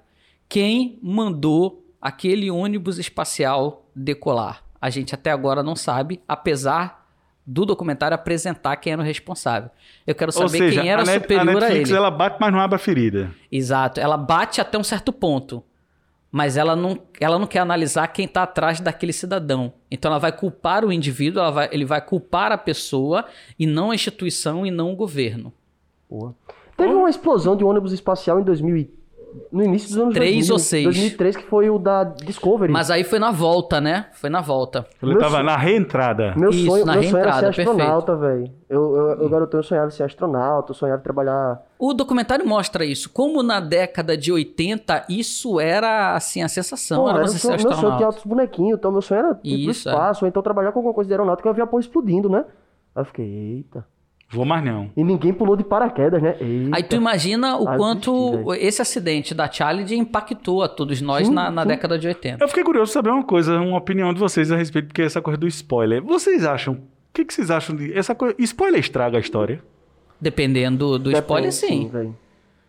Quem mandou aquele ônibus espacial decolar? A gente até agora não sabe, apesar do documentário apresentar quem era o responsável. Eu quero Ou saber seja, quem era a, Net- a superior a Netflix ele. ela bate, mas não abre a ferida. Exato. Ela bate até um certo ponto. Mas ela não, ela não quer analisar quem está atrás daquele cidadão. Então ela vai culpar o indivíduo, vai- ele vai culpar a pessoa e não a instituição e não o governo. Porra. Teve uma explosão de um ônibus espacial em 2000 e- no início dos anos Três 2000, ou seis. 2003, que foi o da Discovery. Mas aí foi na volta, né? Foi na volta. Ele Meu tava sonho- na reentrada. Meu Isso, sonho, na meu sonho era ser reentrada, perfeito. astronauta, velho. Eu, eu, eu, garotão, eu sonhava em ser astronauta, eu sonhava em trabalhar. O documentário mostra isso. Como na década de 80, isso era, assim, a sensação. Pô, era era você o ser sonho, meu sonho tinha altos bonequinhos, então meu sonho era ir pro Isso, é. espaço, ou então trabalhar com alguma coisa de aeronáutica, eu vi a porra explodindo, né? Aí eu fiquei, eita. Vou mais não. E ninguém pulou de paraquedas, né? Eita. Aí tu imagina o Ah, quanto esse acidente da Challenger impactou a todos nós Sim, na, na sim. década de 80. Eu fiquei curioso de saber uma coisa, uma opinião de vocês a respeito, porque essa coisa do spoiler. Vocês acham. O que, que vocês acham de. Essa coisa. Spoiler estraga a história? Dependendo do Depende, spoiler, sim. velho.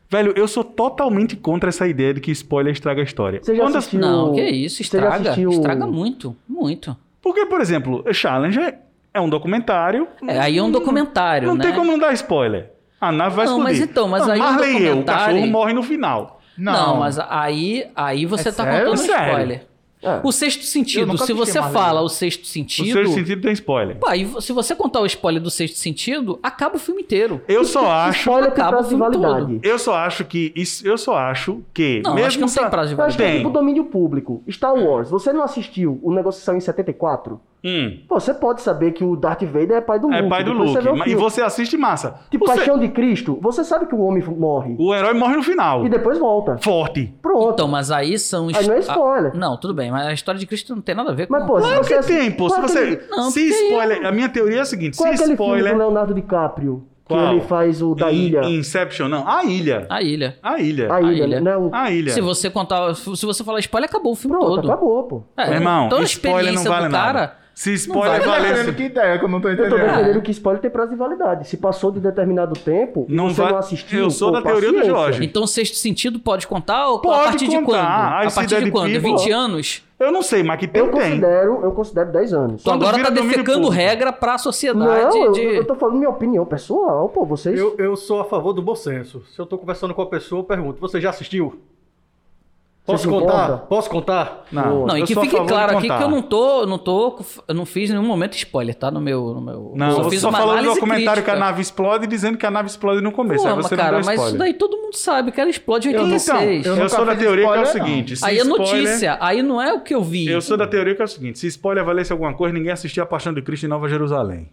Velho, eu sou totalmente contra essa ideia de que spoiler estraga a história. Você já Quando as- assistiu- Não, que isso, Você já estraga. assistiu- Estraga muito, muito. Porque, por exemplo, Challenger é um documentário. É, aí é um documentário, Não né? tem como não dar spoiler. A nave vai Não, explodir. mas então, mas Ah, aí o Marley e eu, o documentário- cachorro morre no final. Não, mas aí, aí você É tá sério? contando Sério. spoiler. É. O sexto sentido, se você Marley. fala o sexto O sentido. seu sentido tem spoiler. Pô, aí se você contar o spoiler do sexto sentido, acaba o filme inteiro. Eu só acho. Spoiler acaba o filme validade. Eu só acho que. isso- Eu só acho que. Não, mesmo acho que não tem prazo de é Tem. tipo domínio público. Star Wars, você não assistiu o negócio que saiu em 74? Hum, Pô, você pode saber que o Darth Vader é pai do Luke. é pai do Luke. Você E filme. você assiste massa. Tipo, Você- Paixão de Cristo, você sabe que o homem morre. O herói morre no final. E depois volta. Forte. Pronto. Então, mas aí são. Aí não é spoiler. Ah, não, tudo bem, mas a história de Cristo não tem nada a ver com. Mas, pô, se Claro você que tem, pô. Se é você. aquele- Não, se porque- spoiler. A minha teoria é a seguinte: Qual é se aquele filme spoiler. do Leonardo DiCaprio? Que Qual? ele faz o da In- ilha. Inception, não. A ilha. A ilha. A ilha. A ilha, ilha. né? O... A ilha. Se você contar. Se você falar spoiler, acabou o filme Pronto, todo. acabou, pô. É, Meu irmão, toda a spoiler não experiência vale do nada. cara. Se spoiler vale valesse. entendendo que ideia que eu não tô Eu tô entendendo. defendendo que spoiler tem prazo de validade. Se passou de determinado tempo Não você vai- não assistiu, Eu sou pô, da teoria do paciência. Jorge. Então, sexto sentido pode contar ou a Pode partir de contar. quando? Aí A partir de de quando? pivo, 20 ó. anos? Eu não sei, mas que tem, Eu tem. considero, eu considero 10 anos. Quando agora tá defecando regra pra sociedade Não, eu, de. eu tô falando minha opinião pessoal, pô. Vocês. Eu, eu sou a favor do bom senso. Se eu tô conversando com a pessoa, eu pergunto: você já assistiu? Posso contar? Posso contar? Não, Não, e eu que fique claro aqui que eu não tô, não tô, eu não fiz em nenhum momento spoiler, tá? No meu, no meu. Não, eu eu fiz só uma do análise documentário que a crítica. nave explode dizendo que a nave explode no começo. Pô, aí você cara, não mas spoiler. isso daí todo mundo sabe que era explode em Eu não- 86. Eu, eu nunca sou da teoria que é o spoiler, seguinte: se aí é spoiler- notícia, aí não é o que eu vi. Eu sou da teoria que é o seguinte: se spoiler valesse alguma coisa, ninguém assistia a Paixão de Cristo em Nova Jerusalém.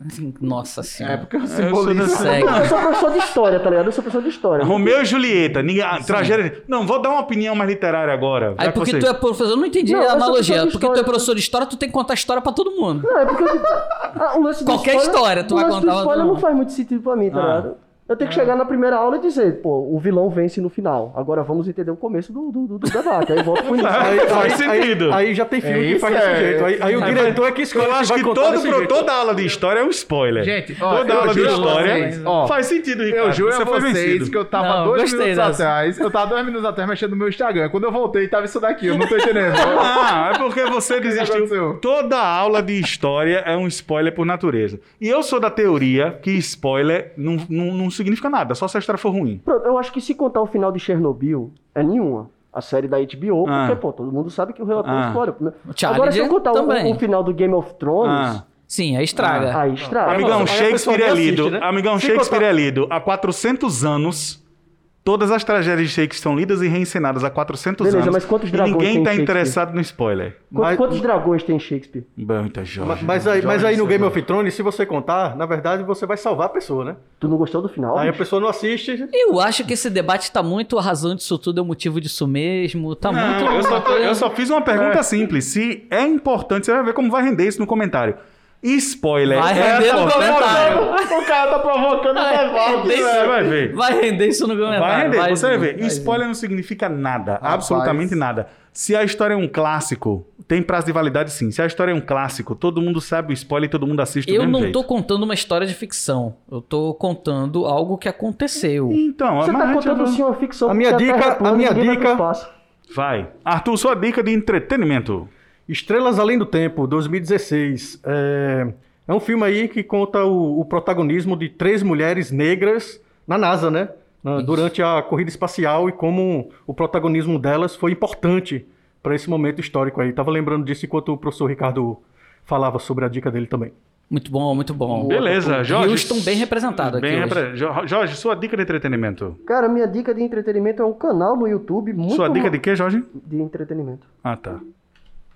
Nossa É senhora. porque eu sou simbolizo. Não, eu sou professor de história, tá ligado? Eu sou professor de história. Romeu e Julieta, ninguém, ah, tragédia. Não, vou dar uma opinião mais literária agora. Aí porque vocês- tu é professor, eu não entendi Não, eu a analogia. Porque tu é história. professor de história, tu tem que contar a história pra todo mundo. Não, é porque. ah, o lance do Qualquer spoiler- história tu o vai contar, não. não faz muito sentido pra mim, tá Ah. ligado? Eu tenho que chegar na primeira aula e dizer, pô, o vilão vence no final. Agora vamos entender o começo do, do, do- do debate. Aí volta pro início. Aí, Faz aí- sentido. Aí, aí já tem filme É que isso, faz desse é. jeito. Aí, aí o diretor é que escolhe Eu acho que contar todo, pro- toda aula de história é um spoiler. Gente, ó, toda aula de história vocês, ó, faz sentido, Ricardo. Eu juro Você a foi vocês vencido. que eu tava Não, dois gostei minutos dessa. atrás. Eu tava dois minutos atrás mexendo no meu Instagram. Quando eu voltei, tava isso daqui. Eu não tô entendendo. Ah, é porque você desistiu. Toda aula de história é um spoiler por natureza. E eu sou da teoria que spoiler não, não, não significa nada, só se a história for ruim. Pronto, eu acho que se contar o final de Chernobyl, é nenhuma. A série da HBO, Ah. porque, pô, todo mundo sabe que o relator Ah. é história. Agora, se eu contar o, o final do Game of Thrones, Ah. Sim, aí estraga. aí estraga. Amigão, Shakespeare é nem assiste, lido. né? Amigão, Se Shakespeare contar- é lido há 400 anos. Todas as tragédias de Shakespeare são lidas e reencenadas há 400 Beleza, anos. mas quantos e dragões ninguém tem tá Shakespeare? interessado no spoiler. Quantos, Mas- quantos dragões tem em Shakespeare? Muita Jorge. Mas, mas aí, mas aí no Game of Thrones, se você contar, na verdade você vai salvar a pessoa, né? Tu não gostou do final? Aí a bicho? pessoa não assiste. Eu acho que esse debate tá muito a razão disso tudo é o motivo disso mesmo. Tá muito. Não, eu, só, eu só fiz uma pergunta simples. Se é importante, você vai ver como vai render isso no comentário. Spoiler. Vai é render no importante? comentário. o cara tá provocando o debate, render Você velho. vai ver. Vai render isso no comentário. Vai render, você vai ver. vai Spoiler não significa nada, Rapaz. absolutamente nada. Se a história é um clássico, tem prazo de validade sim. Se a história é um clássico, todo mundo sabe o spoiler e todo mundo assiste do Eu mesmo não jeito. tô contando uma história de ficção. Eu tô contando algo que aconteceu. Então, Você mas tá contando vai- sim uma ficção. A minha dica- é a minha vai dica-. Vai. Arthur, sua dica de entretenimento. Estrelas Além do Tempo, 2016. É, é um filme aí que conta o, o protagonismo de três mulheres negras na NASA, né? Na- durante a corrida espacial e como o protagonismo delas foi importante para esse momento histórico aí. Tava lembrando disso enquanto o professor Ricardo falava sobre a dica dele também. Muito bom, muito bom. Beleza, Jorge. Houston bem representado Bem aqui repre- Jo- Jorge, sua dica de entretenimento. Cara, minha dica de entretenimento é um canal no YouTube muito Sua dica de quê, Jorge? de entretenimento. Ah, tá.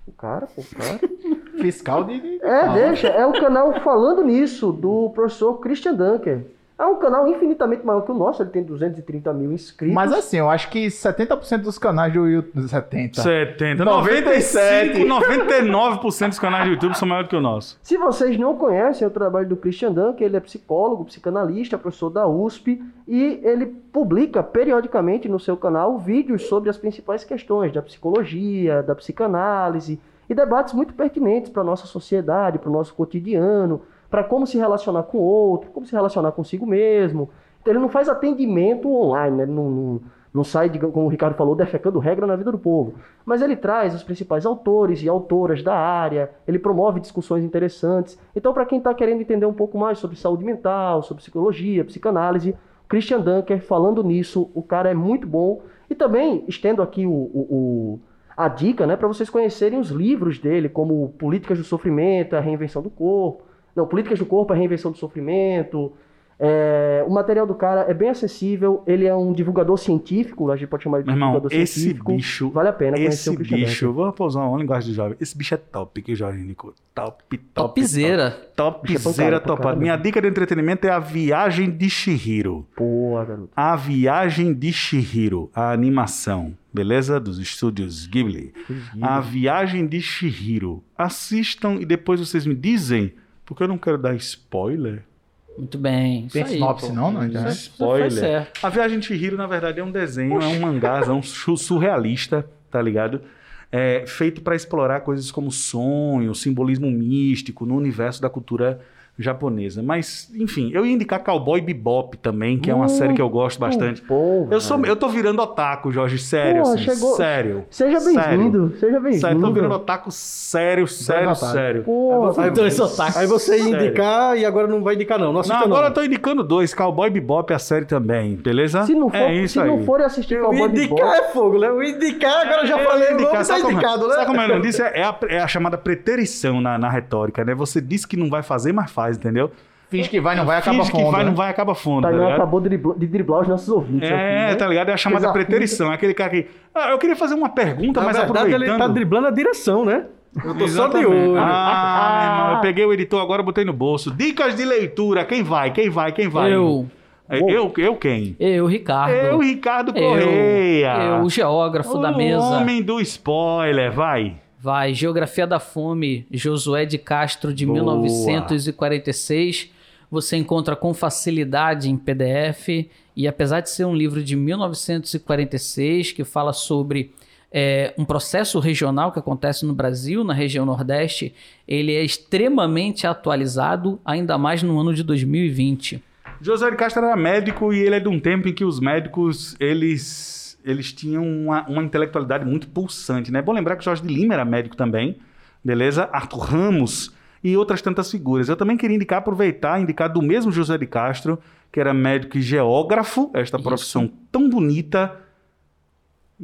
O cara, pô, o cara. Fiscal de. É, deixa. É o canal Falando Nisso, do professor Christian Dunker. É um canal infinitamente maior que o nosso, ele tem 230 mil inscritos. Mas assim, eu acho que 70% dos canais do YouTube. 70. 70. 97. 95, 99% dos canais do YouTube são maiores que o nosso. Se vocês não conhecem o trabalho do Christian Dunker, ele é psicólogo, psicanalista, professor da USP e ele publica periodicamente no seu canal vídeos sobre as principais questões da psicologia, da psicanálise e debates muito pertinentes para a nossa sociedade, para o nosso cotidiano, para como se relacionar com o outro, como se relacionar consigo mesmo. Então ele não faz atendimento online, né? ele não, não, não sai, digamos, como o Ricardo falou, defecando regra na vida do povo. Mas ele traz os principais autores e autoras da área, ele promove discussões interessantes. Então, para quem está querendo entender um pouco mais sobre saúde mental, sobre psicologia, psicanálise, Christian Dunker falando nisso, o cara é muito bom. E também estendo aqui o, o- o- a dica né, para vocês conhecerem os livros dele, como Políticas do Sofrimento, a Reinvenção do Corpo. Não, Políticas do Corpo, a Reinvenção do Sofrimento. É, o material do cara é bem acessível, ele é um divulgador científico, a gente pode chamar ele de Meu irmão, divulgador esse científico. bicho. Vale a pena conhecer Esse o Christian bicho, Dunker. vou pousar uma linguagem de jovem. Esse bicho é top que o Jorge indicou. Top, top. Topzera. Top, é topzera, topado. pancada Minha dica de entretenimento é a Viagem de Shihiro. Boa, garoto. A Viagem de Shihiro, a animação, beleza? Dos estúdios Ghibli. A Viagem de Shihiro. Assistam e depois vocês me dizem, porque eu não quero dar spoiler. Muito bem. Tem aí, sinopse, pô. não, não? Já. aí Spoiler. A Viagem de Chihiro, na verdade, é um desenho, é um mangá, é um su- surrealista, tá ligado? É, feito para explorar coisas como sonho, simbolismo místico no universo da cultura japonesa. Mas, enfim, eu ia indicar Cowboy Bebop também, que é uma série que eu gosto bastante. Bom, Eu, sou, eu tô virando otaku, Jorge, sério, Pô, assim, chegou- sério. Seja bem-vindo, seja Sério, tô virando bem-vindo. otaku sério, sério, sério. Pô, Aí, Dois otakus. aí você ia indicar e agora não vai indicar, não. Não assista, Não, não. agora eu tô indicando dois, Cowboy Bebop e a série também, beleza? se não for, é isso se aí. não for assistir Eu Cowboy indicar Bebop, é fogo, né? Eu indicar, agora eu já É, falei, indicar, o nome tá é? indicado, né? Sabe como eu não disse? É a, é a chamada preterição na, na retórica, né? Você disse que não vai fazer, mas faz, entendeu? Finge que vai, não vai, acaba Finge que fundo. vai, né? não vai, acaba fundo, tá ligado? acabou de driblar, de driblar os nossos ouvintes. aqui, É, né? tá ligado? É a chamada Coisa preterição. É aquele cara que... Ah, eu queria fazer uma pergunta, Na mas verdade, aproveitando... ele tá driblando a direção, né? Eu tô só de Exatamente. olho. Ah, meu irmão, eu peguei o editor agora, botei no bolso. Dicas de leitura. Quem vai? Quem vai? Quem vai? Eu, Eu, eu, eu quem? eu, Ricardo. Eu, Ricardo Eu, Correia. eu, o geógrafo da O mesa. homem do spoiler, vai. Vai, Geografia da Fome, Josué de Castro, de Boa. 1946. Você encontra com facilidade em PDF. E apesar de ser um livro de 1946, que fala sobre é, um processo regional que acontece no Brasil, na região Nordeste, ele é extremamente atualizado, ainda mais no ano de 2020. José de Castro era médico e ele é de um tempo em que os médicos, eles, eles tinham uma, uma intelectualidade muito pulsante, né? É bom lembrar que Jorge de Lima era médico também, beleza? Arthur Ramos e outras tantas figuras. Eu também queria indicar, aproveitar, indicar do mesmo José de Castro, que era médico e geógrafo, esta Isso. profissão tão bonita.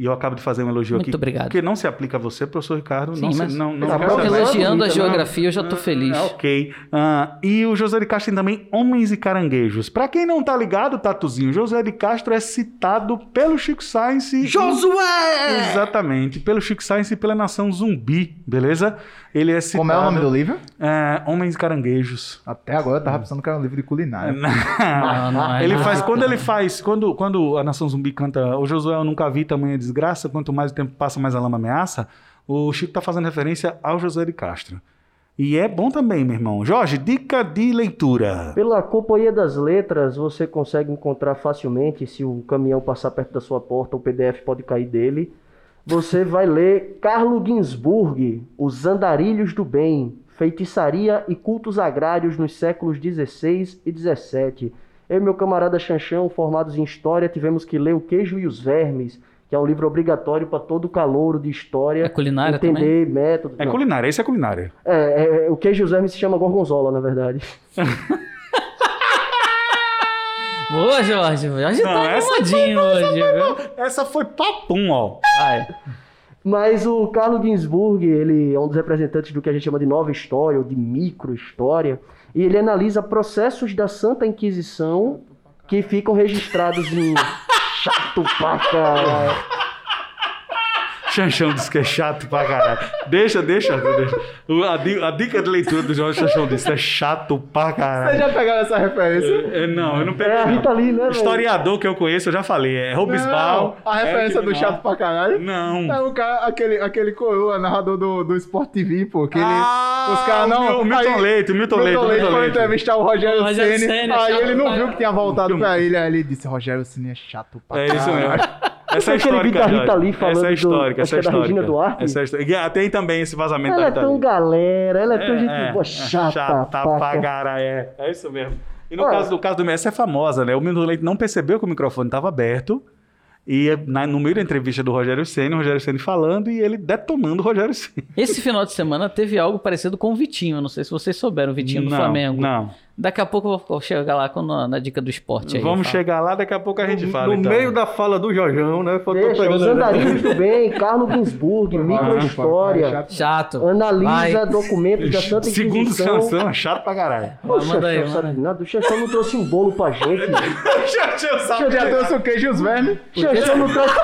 E eu acabo de fazer um elogio Muito aqui. obrigado. Porque não se aplica a você, professor Ricardo. Sim, não, se- mas não, não, Tá não bom, se- elogiando a Não, geografia, eu já tô feliz. ah, ok. Ah, e o José de Castro tem também Homens e Caranguejos. Pra quem não tá ligado, Tatuzinho, José de Castro é citado pelo Chico Science. Josué! Exatamente, pelo Chico Science e pela Nação Zumbi, beleza? Ele é citado. Como é o nome do livro? É, Homens Caranguejos. Até agora eu tava pensando que era um livro de culinária. Não, não é ele nada. faz, quando ele faz, quando, quando a Nação Zumbi canta O Josué eu nunca vi tamanha desgraça, quanto mais o tempo passa, mais a lama ameaça, o Chico tá fazendo referência ao José de Castro. E é bom também, meu irmão. Jorge, dica de leitura. Pela Companhia das Letras, você consegue encontrar facilmente, se o caminhão passar perto da sua porta, o PDF pode cair dele. Você vai ler Carlo Ginzburg, Os Andarilhos do Bem, Feitiçaria e Cultos Agrários nos séculos XVI e XVII. Eu e meu camarada Chanchão, formados em História, tivemos que ler O Queijo e os Vermes, que é um livro obrigatório para todo calouro de História. É culinária entender métodos. É Não. culinária, esse é culinária. É, é, o queijo e os vermes se chama gorgonzola, na verdade. Boa, Jorge. Jorge Não, tá essa animadinho hoje, viu? Essa foi papum, ó. Vai. Mas o Carlo Ginzburg, ele é um dos representantes do que a gente chama de nova história, ou de micro-história. e ele analisa processos da Santa Inquisição que ficam registrados em chato pra caralho. Chanchão disse que é chato pra caralho. Deixa, deixa, deixa. A, a dica de leitura do Jorge Chanchão disse é chato pra Vocês caralho. já pegaram essa referência? É, não, eu não peguei. É a. Rita Lee, né, velho? Historiador que eu conheço, eu já falei. É Robisbal. A referência é do chato pra caralho. Não. É o cara, aquele, aquele coroa, narrador do, do Sport TV, pô. Que ele, Ah, os caras não. o Milton aí- Leite, o Milton Leite, Milton Leite foi entrevistar o Rogério, O Rogério Ceni. Ceni é Aí ele não pra viu que tinha voltado Milton- pra ele. Aí ele disse: Rogério Ceni é chato pra É isso caralho. mesmo. Essa é histórica, Essa é do- histórica, essa é que é da Regina. Duarte. Essa é Tem também esse vazamento Ela da é Rita tão galera, ela é tão É, gente é, boa, é, chata, chata pra caralho, é. É isso mesmo. E no Olha. caso do caso do Messi, essa é famosa, né? O Milton Leite não percebeu que o microfone estava aberto. E na- no meio da entrevista do Rogério Ceni, o Rogério Ceni falando e ele detonando o Rogério Ceni. Esse final de semana teve algo parecido com o Vitinho. Eu não sei se vocês souberam, o Vitinho do Não, Flamengo. Não. Daqui a pouco eu vou chegar lá com, na, na dica do esporte aí. Vamos chegar lá, daqui a pouco a gente fala. no então. meio da fala do Jorjão, né? Tô Deixa, pegando os andarilhos do bem, Carlos Ginsburg, microhistória, Chato. analisa Vai. documentos da Santa Segundo Inquisição. Sansão, é chato pra caralho. Ô, Manda aí, Xaxão, manda aí. Nada, o Xaxão não trouxe um bolo pra gente. Já trouxe o queijo e os vermes. Xaxão não trouxe...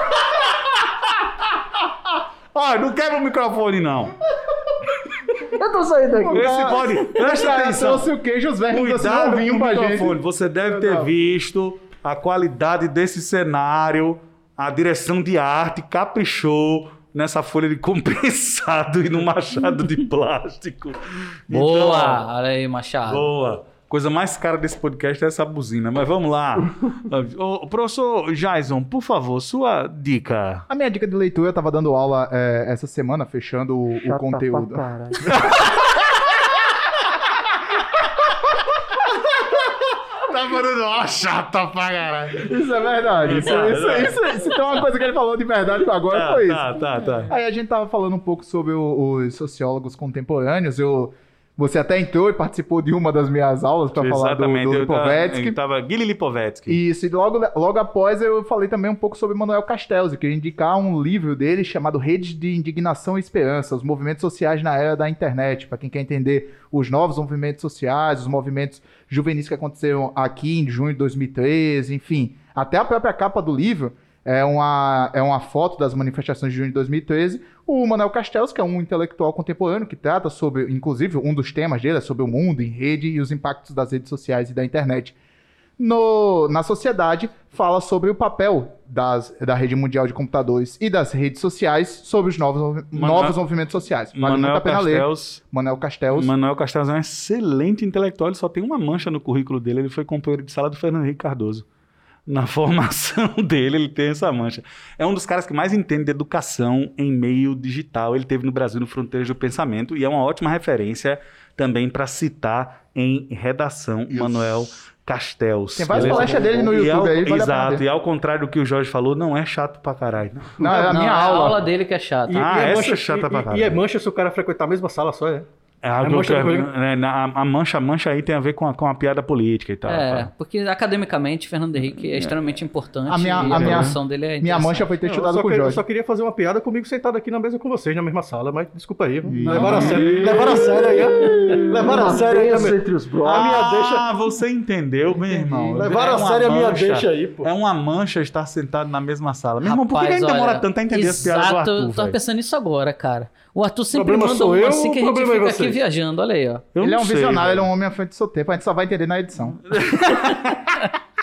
Ah, não quebra o microfone, não. Eu tô saindo daqui. Esse pode. Presta atenção. trouxe o queijo os vermes. Trouxe Cuidado um com vinho o pra microfone. gente. Você deve ter visto a qualidade desse cenário, a direção de arte caprichou nessa folha de compensado e no machado de plástico. Boa! Então, Olha aí, Machado. boa. Coisa mais cara desse podcast é essa buzina, mas vamos lá. Ô, professor Jason, por favor, sua dica. A minha dica de leitura, eu tava dando aula é, essa semana, fechando o, o conteúdo. Tá falando, ó, chata pra caralho. Isso é verdade. Isso, Tá, isso, tá. isso, isso, tem uma coisa que ele falou de verdade agora Tá, foi isso. tá, tá, tá. Aí a gente tava falando um pouco sobre o- os sociólogos contemporâneos. Eu, você até entrou e participou de uma das minhas aulas para falar do, do Lipovetsky. eu tava Guilherme Lipovetsky. Isso, e logo, logo após eu falei também um pouco sobre Manuel Castells. Eu queria indicar um livro dele chamado Redes de Indignação e Esperança, os movimentos sociais na era da internet, para quem quer entender os novos movimentos sociais, os movimentos juvenis que aconteceram aqui em junho de 2013, enfim. Até a própria capa do livro é uma, é uma foto das manifestações de junho de 2013. O Manuel Castells, que é um intelectual contemporâneo que trata sobre, inclusive, um dos temas dele é sobre o mundo em rede e os impactos das redes sociais e da internet no- na sociedade fala sobre o papel das- da rede mundial de computadores e das redes sociais sobre os novos, novos movimentos sociais. Vale muito Manuel a pena ler. Castells. Manuel Castells. Manuel Castells é um excelente intelectual, ele só tem uma mancha no currículo dele, ele foi companheiro de sala do Fernando Henrique Cardoso. Na formação dele, ele tem essa mancha. É um dos caras que mais entende de educação em meio digital. Ele teve no Brasil no Fronteiras do Pensamento e é uma ótima referência também para citar em redação Manuel Castells. Tem várias palestras dele no E YouTube ao- aí, vale Exato, e ao contrário do que o Jorge falou, não é chato pra caralho. não. Não, é a Não, minha é a aula. aula dele que é chata. E, Ah, e é essa mancha, é chata e- pra e- caralho. E é mancha se o cara frequentar a mesma sala só, é? É É que mancha eu do quero- currículo? né, na- a, mancha, a mancha aí tem a ver com a, com a piada política e tal. É, tá? porque academicamente Fernando Henrique é extremamente importante A minha- a a, minha- dele é Minha mancha foi ter eu, estudado com o queria, eu Jorge. só queria fazer uma piada comigo sentado aqui na mesa com vocês, na mesma sala, mas desculpa aí. Levaram a sério. Levaram a sério aí. ó. Levaram a sério aí. a entre os A brothers. minha ah, deixa- você entendeu, meu irmão. Levaram É a sério a minha mancha. deixa aí, pô. É uma mancha estar sentado na mesma sala. Meu irmão, por que, que a gente demora tanto a entender as piadas do exato, Arthur, eu tava velho? pensando nisso agora, cara. O Arthur sempre manda uma eu assim que a o gente problema é fica aqui? Viajando, olha aí, ó. Eu Ele é um sei, visionário, ele velho. é um homem à frente do seu tempo. A gente só vai entender na edição.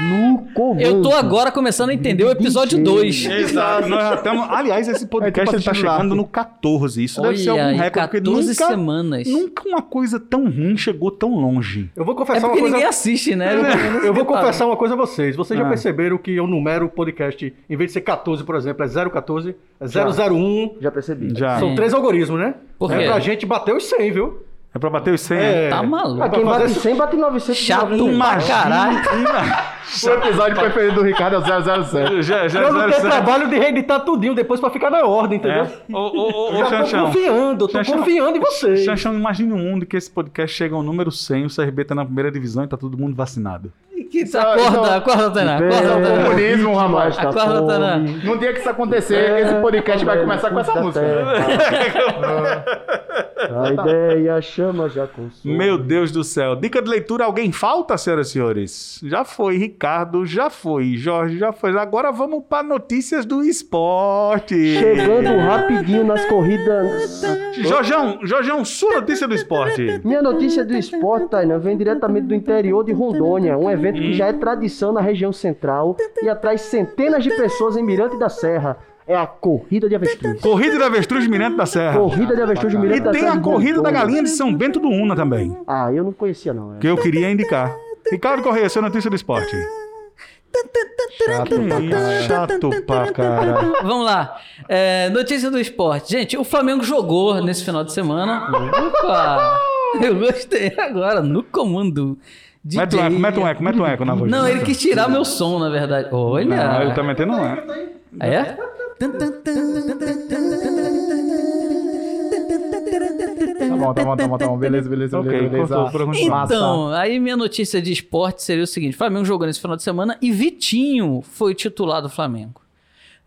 No comando. Eu tô agora começando a entender o episódio 2. Exato. Nós já estamos... Aliás, esse podcast É tipo tá assistindo chegando no 14. Isso deve ser Olha, algum recorde, porque 14 nunca, semanas. nunca uma coisa tão ruim chegou tão longe. Eu vou É confessar uma porque coisa. ninguém assiste, né? Eu vou confessar uma coisa a vocês. Vocês já Ah. perceberam que eu numero o podcast, em vez de ser 14, por exemplo, é 014, é 001. Já percebi. Já. São É. três algoritmos, né? Por É quê? pra gente bater os 100, viu? É pra bater os 100? É. Tá maluco. Ah, quem fazer bate isso- 100 bate 900. Chato pra caralho. O episódio preferido do Ricardo é o 007. Já, já, Eu não tenho trabalho de reeditar tudinho depois pra ficar na ordem, entendeu? É. Ô, ô, ô, Eu ô, já tô confiando, eu tô Xanxão. confiando em vocês. Xanxão, imagine um mundo que esse podcast chega ao número 100, o CRB tá na primeira divisão e tá todo mundo vacinado. Acorda, acorda, Tainá. Acorda, É, Tainá. comunismo, rapaz. Tá Acorda. Tainá. No dia que isso acontecer, esse podcast vai começar com essa música. terra. A ideia chama já consome. Meu Deus do céu. Dica de leitura, alguém falta, senhoras e senhores? Já foi, Ricardo, já foi, Jorge, já foi. Agora vamos para notícias do esporte. Chegando rapidinho nas corridas. Jorjão, Jorjão, sua notícia do esporte. Minha notícia do esporte, Tainan, vem diretamente do interior de Rondônia, um evento Hum. que já é tradição na região central e atrai centenas de pessoas em Mirante da Serra. É a Corrida de Avestruz. Corrida de Avestruz de Mirante da Serra. Corrida de Avestruz de E Mirante da tem Serra. a de corrida da galinha de São Bento do Una também, Ah, eu não conhecia não. é. que eu queria indicar. Ricardo Correia, sua notícia do esporte. Chato. Chato pra caralho. Vamos lá. É, notícia do esporte. Gente, o Flamengo jogou nesse final de semana. Opa! Eu gostei agora, no comando. DJ. Mete um eco, mete um eco, mete um eco na voz. Não, ele quis tirar meu som, na verdade. Olha. Não, ele tá metendo um eco. É? Tá bom, tá bom, tá bom, tá bom. Beleza, beleza, Ok, beleza, cortou. Então, aí minha notícia de esporte seria o seguinte: Flamengo jogou nesse final de semana e Vitinho foi titular do Flamengo.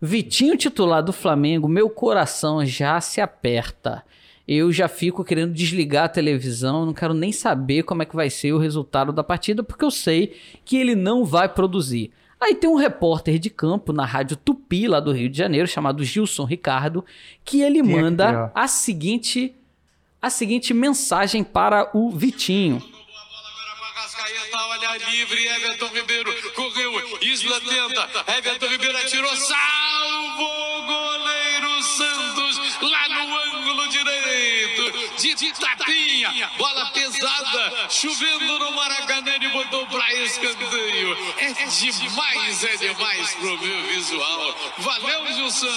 Vitinho titular do Flamengo, meu coração já se aperta. Eu já fico querendo desligar a televisão, não quero nem saber como é que vai ser o resultado da partida, porque eu sei que ele não vai produzir. Aí tem um repórter de campo na Rádio Tupi, lá do Rio de Janeiro, chamado Gilson Ricardo, que ele Tinha que manda ó. a seguinte a seguinte mensagem para o Vitinho. Olha livre, Everton Ribeiro correu, Isla tenta, Everton Ribeiro atirou, salvo o de tapinha, bola pesada, chovendo no Maracanã e botou pra escanteio. É demais, é demais pro meu visual. Valeu, Gilson!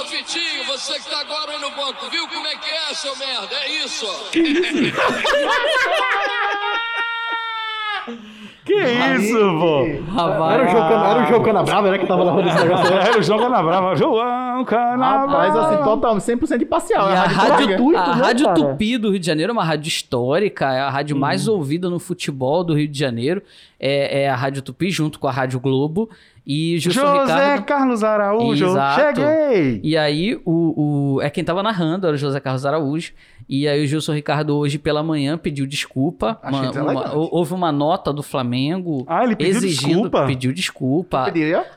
Ô, Vitinho, você que tá agora aí no banco, viu como é que é, seu merda? É isso, ó. Que isso, pô? Rapaz, Era o João, Cana- era o João Canabrava, né? Que tava narrando esse negócio. aí. Era o João Canabrava. João Canabrava. Rapaz, assim, total, 100% imparcial. E é a rádio Rádio, Tupi. Tupi, a né, Rádio? Tupi do Rio de Janeiro é uma rádio histórica, é a rádio mais ouvida no futebol do Rio de Janeiro. É, é a Rádio Tupi junto com a Rádio Globo. E Gilson José Ricardo. Carlos Araújo. Exato. Cheguei. E aí, o, o- é quem tava narrando, era o José Carlos Araújo. E aí, o Gilson Ricardo, hoje pela manhã, pediu desculpa. Uma- uma- houve uma nota do Flamengo Ah, ele pediu exigindo. desculpa? Pediu desculpa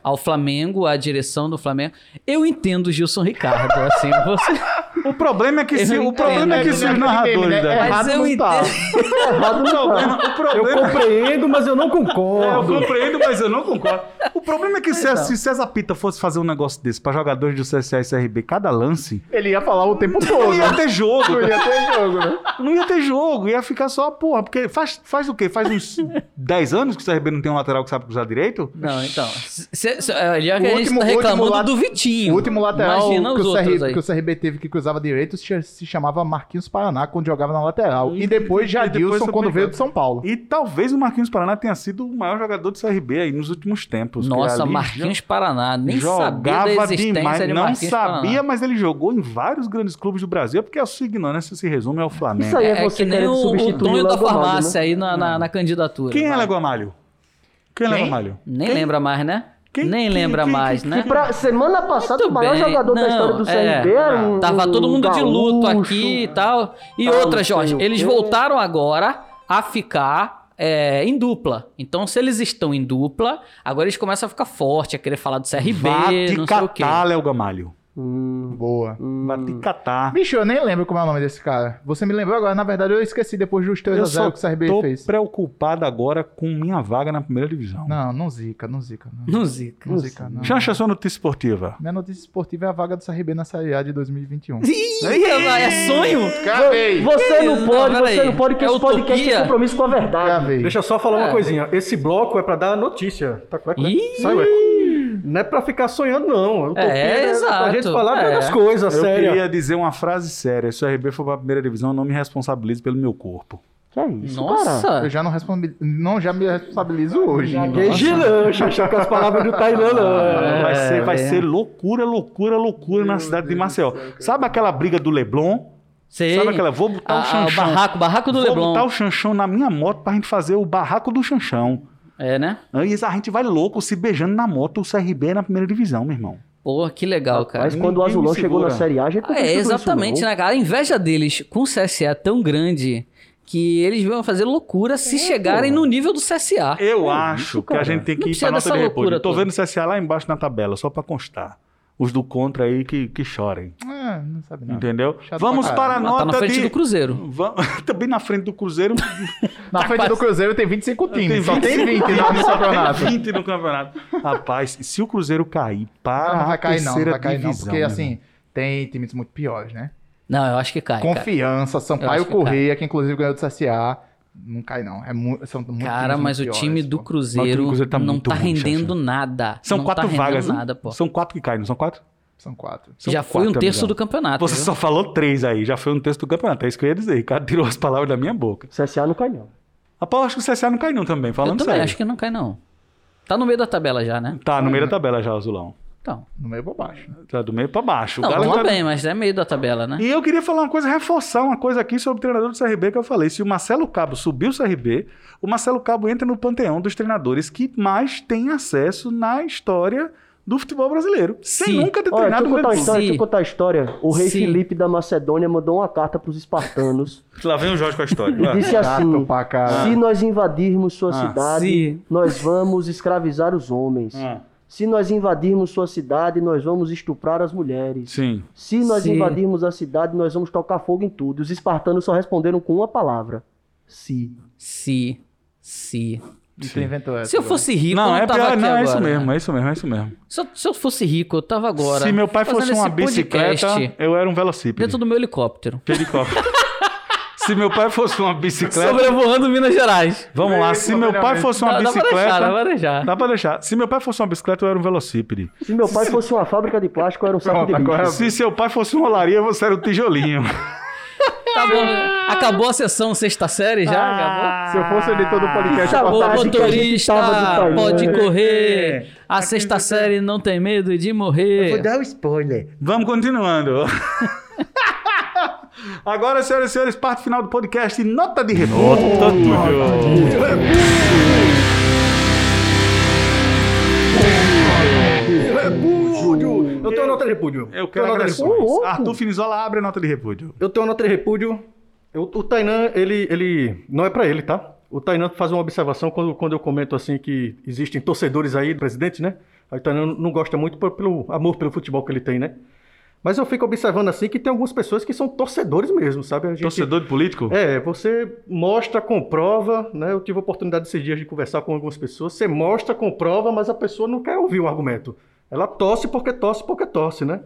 ao Flamengo, à direção do Flamengo. Eu entendo o Gilson Ricardo, assim, você. O problema é que se, Eu o problema é que se os narradores né? da... É Mas errado eu não tá. Não tá. problema, Eu compreendo, mas eu não É, eu concordo. compreendo, mas eu não concordo. O problema é que se, se César Pita fosse fazer um negócio desse pra jogadores do CSA e CRB, cada lance, Ele ia falar o tempo não todo. ia né? ter jogo. Não ia ter jogo, né? Não ia ter jogo, ia ficar só, porra, porque faz, faz o quê? Faz uns 10 anos que o CRB não tem um lateral que sabe cruzar direito? Não, então. Se, se, é que O a gente último- tá o último reclamando lat- do Vitinho. O último lateral Imagina que os o, outros CR, aí. que o CRB teve que cruzava direito se, chamava Marquinhos Paraná quando jogava na lateral. E, depois e Jadilson depois quando foi veio de São Paulo. E talvez o Marquinhos Paraná tenha sido o maior jogador do CRB aí nos últimos tempos. Nossa, ali Marquinhos Paraná. Nem sabia jogava da existência demais. de Não Marquinhos sabia, Paraná. mas ele jogou em vários grandes clubes do Brasil, porque a sua ignorância se resume ao Flamengo. Isso aí é, É, você que nem o, o da Gamalho, farmácia né? aí na, na, na candidatura. Quem é vai. Léo Gamalho? Quem é Quem? Gamalho? Nem lembra mais, né? Quem- Nem lembra mais, né? Pra, semana passada, Muito o maior bem. jogador da Não, história do é. CRB era um. Tava todo mundo de luto gaúcho. aqui e tal. E tal, outra, Jorge, eles voltaram agora a ficar é, em dupla. Então, se eles estão em dupla, agora eles começam a ficar forte, a querer falar do CRB, Vá não sei o quê. catar, Léo Gamalho. Hum, Boa. Te catar. Bicho, eu nem lembro como é o nome desse cara. Você me lembrou agora. Na verdade, eu esqueci depois dos 3 a Eu 0 só que o CRB tô fez. preocupado agora com minha vaga na primeira divisão. Não, não zica, não zica. Não, Não zica. não zica, não. Chancha, sua notícia esportiva. Minha notícia esportiva é a vaga do CRB na Série A de 2021. Ih, é sonho? Cravei! Você não Não, pode, pera você aí. não pode, porque É esse podcast tem compromisso com a verdade. Cravei. Deixa eu só falar É. uma coisinha. Esse bloco é pra dar notícia. Tá com eco, né? Sai eco. Não é pra ficar sonhando, não. Utopia É, Pra exato. gente falar É. das coisas Eu sérias. queria dizer uma frase séria. Se o RB for pra primeira divisão, eu não me responsabilizo pelo meu corpo. Que é isso, Nossa! cara? Eu já não respondi. Não, já me responsabilizo hoje. Gaguejei não, Xaxá, com as palavras do Tainan, não. vai ser, vai é. ser loucura, loucura, loucura na cidade de Maceió. Sabe aquela briga do Leblon? Sei. Sabe aquela? Vou botar Ah, o ah, o chanchão. barraco, barraco do Vou Leblon. botar o chanchão na minha moto pra gente fazer o barraco do chanchão. É, né? Aí a gente vai louco se beijando na moto, o CRB na primeira divisão, meu irmão. Pô, que legal, cara. Mas quando o Ninguém Azulão chegou na. Série A, a gente Ah, é, exatamente, né, cara? A inveja deles com o CSA é tão grande que eles vão fazer loucura se chegarem no nível do CSA. Eu acho que a gente tem Não que ir pra nota dessa de Eu tô toda. vendo o CSA lá embaixo na tabela, só pra constar. Os do contra aí que, que chorem. Não sabe não. Entendeu? Chato Vamos para a. Mas tá nota na frente de. do Cruzeiro. Também na frente do Cruzeiro. Na frente quase. do Cruzeiro tem 25 times, Tem só 20. tem 20 no campeonato. 20 no campeonato. Rapaz, se o Cruzeiro cair para Não, não vai a cair não, não terceira vai cair não, divisão, porque meu assim, irmão. tem times muito piores, né? Não, eu acho que cai. cara. Confiança, Sampaio acho que Correia, que inclusive ganhou do CSA, não cai não. É mu são muito Cara, mas o muito time piores, do. Cruzeiro, Mas o time do Cruzeiro tá não muito tá rendendo nada. São não quatro tá vagas. né? nada, pô. São quatro que caem, não são quatro? São quatro. São Já foi um quatro, terço amigão. do campeonato. Você viu? só falou três aí, já foi um terço do campeonato. É isso que eu ia dizer. Ricardo tirou as palavras da minha boca. CSA não cai, não. Rapaz, eu acho que o CSA não cai não também, Eu falando também sério. acho que não cai, não. Tá no meio da tabela já, né? Tá no meio da tabela já, o Azulão. Então. No meio pra baixo. Tá do meio pra baixo. O Não, Galo tudo tá- bem, mas é meio da tabela, né? E eu queria falar uma coisa, reforçar uma coisa aqui sobre o treinador do CRB que eu falei. Se o Marcelo Cabo subiu o CRB, o Marcelo Cabo entra no panteão dos treinadores que mais tem acesso na história do futebol brasileiro. Sem Sim. nunca ter Olha, deixa treinado eu um contar história, deixa eu contar a história. O rei Sim. Felipe da Macedônia mandou uma carta pros espartanos Lá vem o Jorge com a história. e disse assim. Se nós invadirmos sua Ah, cidade, sim. nós vamos escravizar os homens. Ah, Se nós invadirmos sua cidade, nós vamos estuprar as mulheres. sim. Se nós Sim. invadirmos a cidade, nós vamos tocar fogo em tudo. Os espartanos só responderam com uma palavra: se. Se. Se. E quem inventou essa? Se eu fosse rico, eu Não, não é tava pior, aqui não, é agora. isso mesmo, é isso mesmo, é isso mesmo. Se eu, se eu fosse rico, eu tava agora. Se meu pai fosse uma bicicleta, podcast eu era um velocípede. Dentro do meu helicóptero. Helicóptero. Se meu pai fosse uma bicicleta. Sobrevoando Minas Gerais. Vamos lá, se meu pai fosse uma Dá, dá pra bicicleta. deixar, dá pra deixar. Dá pra deixar. Se meu pai fosse uma bicicleta, eu era um velocípede. Se meu pai fosse uma fábrica de plástico, eu era um saco Pronto, de agora- bicho. Se seu pai fosse uma olaria, você era um tijolinho. Tá bom. Acabou a sessão sexta série já? Acabou? Se eu fosse o editor do podcast, eu Acabou, a de motorista, pode correr. A sexta série não tem medo de morrer. dar o spoiler. Vamos continuando. Agora, senhoras e senhores, parte final do podcast. Nota de repúdio. Repúdio! Eu tenho uma nota de repúdio. Eu quero tenho uma nota de repúdio. agressões. Arthur Finizola abre a nota de repúdio. Eu tenho uma nota de repúdio. Eu- o Tainan, ele, ele. Não é pra ele, tá? O Tainan faz uma observação quando, quando eu comento assim que existem torcedores aí, presidentes, né? Aí o Tainan não gosta muito por- pelo amor pelo futebol que ele tem, né? Mas eu fico observando assim que tem algumas pessoas que são torcedores mesmo, sabe? A gente- Torcedor de político? É, você mostra, comprova, né? Eu tive a oportunidade esses dias de conversar com algumas pessoas. Você mostra, comprova, mas a pessoa não quer ouvir o argumento. Ela torce porque torce porque torce, né?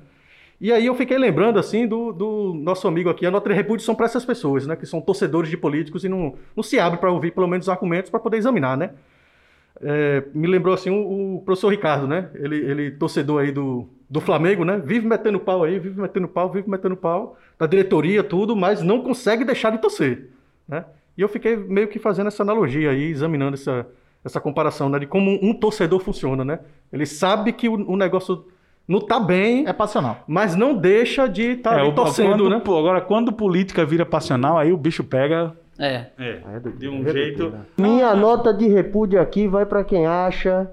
E aí eu fiquei lembrando, assim, do, do nosso amigo aqui. A nota de repúdio são para essas pessoas, né? Que são torcedores de políticos e não, não se abre para ouvir pelo menos os argumentos para poder examinar, né? É, me lembrou, assim, o, o professor Ricardo, né? Ele, ele torcedor aí do, do Flamengo, né? Vive metendo pau aí, vive metendo pau, vive metendo pau. Da diretoria, tudo, mas não consegue deixar de torcer, né? E eu fiquei meio que fazendo essa analogia aí, examinando essa, essa comparação, né? De como um torcedor funciona, né? Ele sabe que o, o negócio não tá bem, É passional. mas não deixa de estar É, ali o- torcendo, quando, né? pô, agora, quando política vira passional, aí o bicho pega. É. É, É de um é jeito. doideira. Minha nota de repúdio aqui vai pra quem acha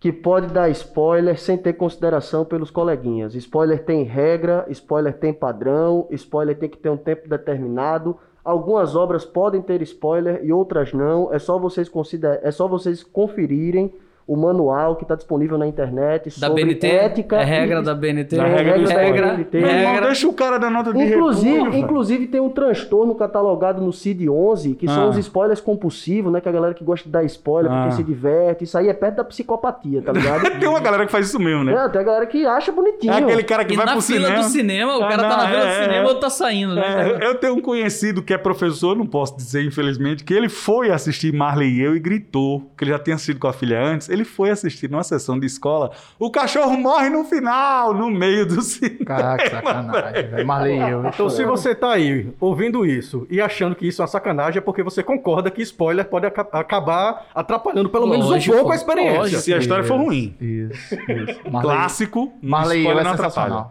que pode dar spoiler sem ter consideração pelos coleguinhas. Spoiler tem regra, spoiler tem padrão, spoiler tem que ter um tempo determinado. Algumas obras podem ter spoiler e outras não. É só vocês consider... é só vocês conferirem o manual que está disponível na internet Da sobre BNT. ética. é regra e- da BNT. Da É regra do regra. BNT. Meu irmão, regra. deixa o cara da nota de Inclusive, inclusive tem um transtorno catalogado no CID-11, que são Ah. os spoilers compulsivos, né? Que a galera que gosta de dar spoiler Ah. porque se diverte. Isso aí é perto da psicopatia, tá ligado? Tem uma galera que faz isso mesmo, né? É, tem a galera que acha bonitinho. É aquele cara que E vai na pro fila cinema. do cinema, o Ah, cara tá não, na fila é, do é, cinema é. outro tá saindo, né? É, eu tenho um conhecido que é professor, não posso dizer, infelizmente, que ele foi assistir Marley e eu e gritou, que ele já tinha assistido com a filha antes. Ele foi assistir numa sessão de escola. O cachorro morre no final, no meio do cinema. Caraca, sacanagem, velho. Marley e eu. Então, se você tá aí ouvindo isso e achando que isso é uma sacanagem, é porque você concorda que spoiler pode aca- acabar atrapalhando pelo menos um pouco a experiência. lógico. Se a história for ruim. Isso, isso. Marley, Clássico, Marley eu spoiler é não atrapalha.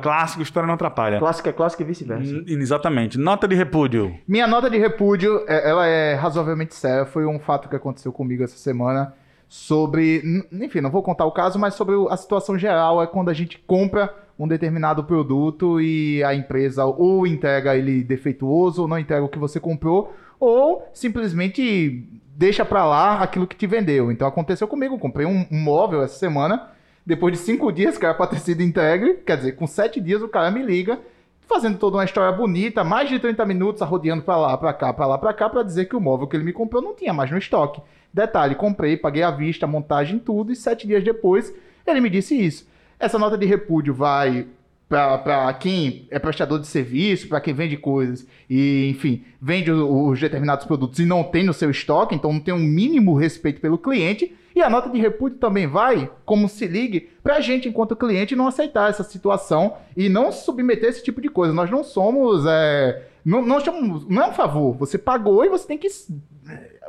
Clássico, história não atrapalha. Clássico é clássico e vice-versa. Hum, Exatamente. Nota de repúdio. Minha nota de repúdio, é- ela é razoavelmente séria. Foi um fato que aconteceu comigo essa semana. Sobre. Enfim, não vou contar o caso, mas sobre a situação geral é quando a gente compra um determinado produto e a empresa ou entrega ele defeituoso ou não entrega o que você comprou, ou simplesmente deixa pra lá aquilo que te vendeu. Então aconteceu comigo, comprei um, móvel essa semana, depois de cinco dias era pra ter sido entregue, quer dizer, com sete dias o cara me liga, fazendo toda uma história bonita, mais de 30 minutos arrodeando pra lá, pra cá, pra lá, pra cá, pra dizer que o móvel que ele me comprou não tinha mais no estoque. Detalhe, comprei, paguei à vista, montagem, tudo, e sete dias depois ele me disse isso. Essa nota de repúdio vai para quem é prestador de serviço, para quem vende coisas e, enfim, vende o- os determinados produtos e não tem no seu estoque, então não tem um mínimo respeito pelo cliente. E a nota de repúdio também vai, como se ligue, para a gente, enquanto cliente, não aceitar essa situação e não submeter esse tipo de coisa. Nós não somos. é, não, não, chamamos, não é um favor. Você pagou e você tem que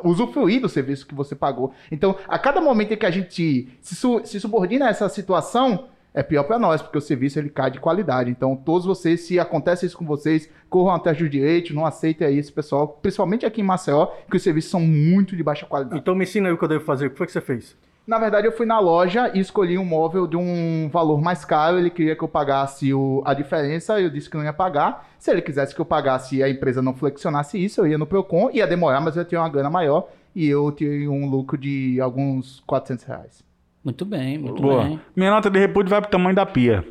usufruir do serviço que você pagou. Então, a cada momento em que a gente se, su- se subordina a essa situação, é pior para nós, porque o serviço ele cai de qualidade. Então, todos vocês, se acontece isso com vocês, corram atrás do direito, não aceitem isso, pessoal, principalmente aqui em Maceió, que os serviços são muito de baixa qualidade. Então me ensina aí o que eu devo fazer. O que foi que você fez? Na verdade, eu fui na loja e escolhi um móvel de um valor mais caro. Ele queria que eu pagasse o- a diferença, eu disse que não ia pagar. Se ele quisesse que eu pagasse e a empresa não flexionasse isso, eu ia no Procon, ia demorar, mas eu tinha uma grana maior e eu tive um lucro de alguns 400 reais. Muito bem, muito Boa. bem. Minha nota de repúdio vai pro tamanho da pia.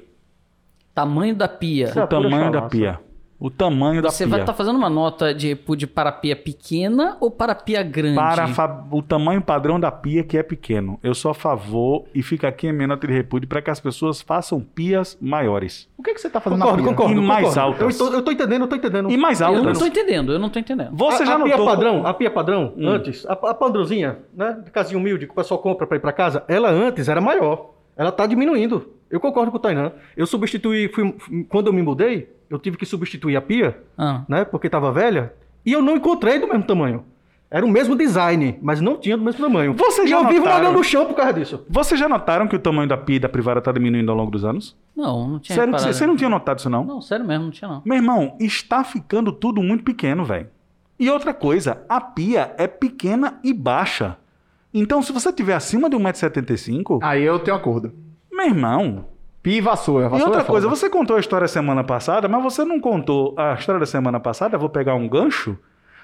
Tamanho da pia. Isso é O tamanho da pia. O tamanho da Você pia. vai estar fazendo uma nota de repúdio para pia pequena ou para pia grande? Para fa- o tamanho padrão da pia que é pequeno. Eu sou a favor e fica aqui a minha nota de repúdio para que as pessoas façam pias maiores. O que, que você tá fazendo Concordo, na pia? concordo. E mais concordo. altas. Eu tô, eu tô entendendo, eu tô entendendo. E mais Eu não altas. tô entendendo, eu não tô entendendo. Você a, já a pia notou? padrão, a pia padrão, Hum. antes, a, a padrãozinha, né, de casinha humilde que o pessoal compra pra ir pra casa, ela antes era maior. Ela tá diminuindo. Eu concordo com o Tainan. Eu substituí, fui- quando eu me mudei, eu tive que substituir a pia, Ah, né, porque tava velha, e eu não encontrei do mesmo tamanho. Era o mesmo design, mas não tinha do mesmo tamanho. Vocês e já eu vivo notaram? olhando no chão por causa disso. Vocês já notaram que o tamanho da pia e da privada tá diminuindo ao longo dos anos? não, não tinha Sério, reparado. você não tinha notado isso não? Não, sério mesmo, não tinha não. Meu irmão, está ficando tudo muito pequeno, velho. E outra coisa, a pia é pequena e baixa. Então, se você tiver acima de 1,75m, Aí eu tenho acordo. meu irmão. Pia e vassoura. E outra é coisa, você contou a história semana passada, mas você não contou a história da semana passada, vou pegar um gancho.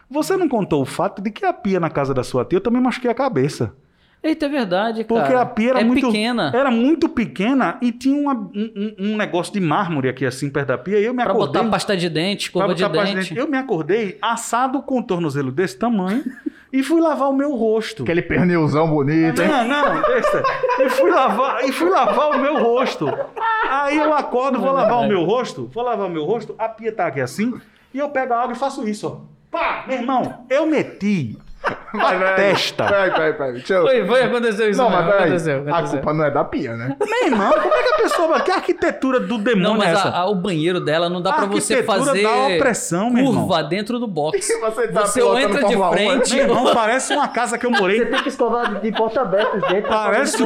Você não contou o fato de que a pia na casa da sua tia eu também machuquei a cabeça. Eita, é verdade, cara. Porque a pia era é muito pequena. Era muito pequena e tinha uma- um, um- um negócio de mármore aqui assim perto da pia. E eu me Pra acordei. botar pasta de dente, pra escova de pasta de dente. dente. Eu me acordei assado com o tornozelo desse tamanho e fui lavar o meu rosto. Aquele pernilzão bonito, hein? Não, não, deixa. E fui lavar, e fui lavar o meu rosto. Aí eu acordo, vou lavar o meu rosto, vou lavar o meu rosto, a pia tá aqui assim, e eu pego a água e faço isso, ó. Pá, meu irmão, eu meti Vai, a vai. testa. Peraí, peraí, peraí. Eu... Foi, foi, aconteceu isso Não, mesmo, mas peraí. aconteceu, A aconteceu. culpa não é da pia, né? Meu irmão, como é que a pessoa. Que arquitetura do demônio Não, mas é essa? a- a- o banheiro dela não dá A pra você fazer dá opressão, meu irmão. curva dentro do box. Você tá Você entra de Fórmula 1, frente. Meu irmão, parece uma casa que eu Você morei. tem que escovar de porta aberta os dentes. pra Parece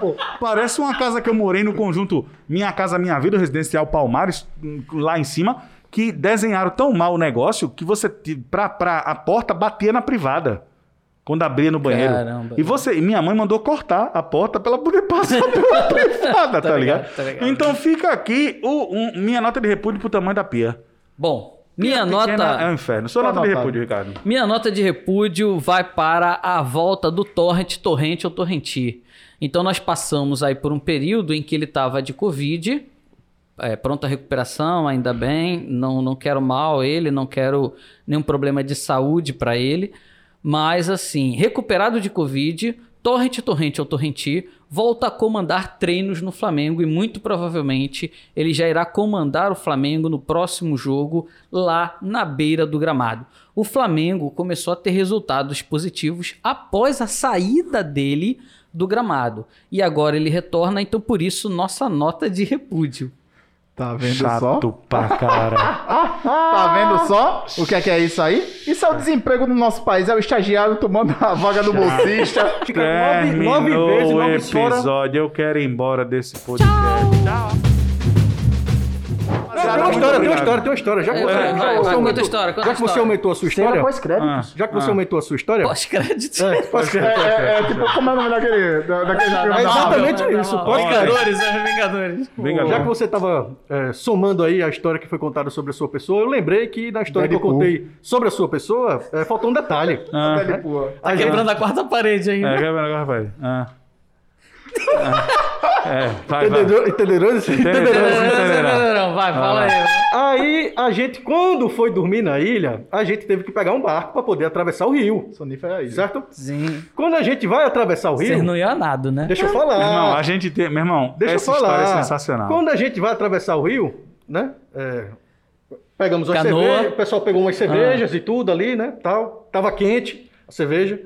pô. Parece uma casa que eu morei no conjunto Minha Casa Minha Vida, residencial Palmares, hum, lá em cima, que desenharam tão mal o negócio que você, pra, pra, a porta batia na privada. Quando abria no banheiro. Caramba. E você, e minha mãe mandou cortar a porta pra ela poder passar pela privada, tá, Tá ligado? ligado, tá ligado. Então fica aqui o, um- minha nota de repúdio pro tamanho da pia. Bom, minha nota... É um inferno. Sua Tá nota de anotado. repúdio, Ricardo. Minha nota de repúdio vai para a volta do torrent, torrente ou torrenti. Então nós passamos aí por um período em que ele estava de Covid, é, pronta recuperação, ainda bem, não, não quero mal ele, não quero nenhum problema de saúde para ele, mas assim, recuperado de Covid, torrent, torrente ou torrenti, volta a comandar treinos no Flamengo e muito provavelmente ele já irá comandar o Flamengo no próximo jogo lá na beira do gramado. O Flamengo começou a ter resultados positivos após a saída dele do gramado. E agora ele retorna, então por isso nossa nota de repúdio. Tá vendo Chato só? pra cara. Tá vendo só o que é que é isso aí? Isso é o desemprego no nosso país. É o estagiário tomando a vaga do bolsista. Fica nove, nove vezes, nove episódio. Eu quero ir embora desse podcast. Tchau. Fazer Obrigado, uma história, tem uma história, tem uma história. Já que É, você, vai, já que vai, você vai, aumentou, a história, já a que você história. aumentou a sua história, pós-créditos. já que você Ah. aumentou a sua história, Pós-crédito. é, pós-crédito. É, é, é tipo, como é o nome daquele, da- daquele filme? É exatamente Marvel? isso, pós-crédito. Vingadores, é Vingadores. Vingador. Já que você estava somando aí a história que foi contada sobre a sua pessoa, eu lembrei que na história que eu contei sobre a sua pessoa, é, faltou um detalhe. Ah. A gente- Quebrando a quarta parede ainda. é, quebra agora, rapaz. Ah. Ah. É, vai, vai. Vai, fala aí. Aí a gente, quando foi dormir na ilha, a gente teve que pegar um barco para poder atravessar o rio, Sonífero é isso. certo? Sim. Quando a gente vai atravessar o Vocês rio, não iam a nada, né? deixa eu falar. Meu irmão, a gente tem. Meu irmão, Deixa essa eu falar. história é sensacional. Quando a gente vai atravessar o rio, né? é, pegamos umas Canoa. cervejas, o pessoal pegou umas cervejas e tudo ali, né? Tal, tava quente a cerveja.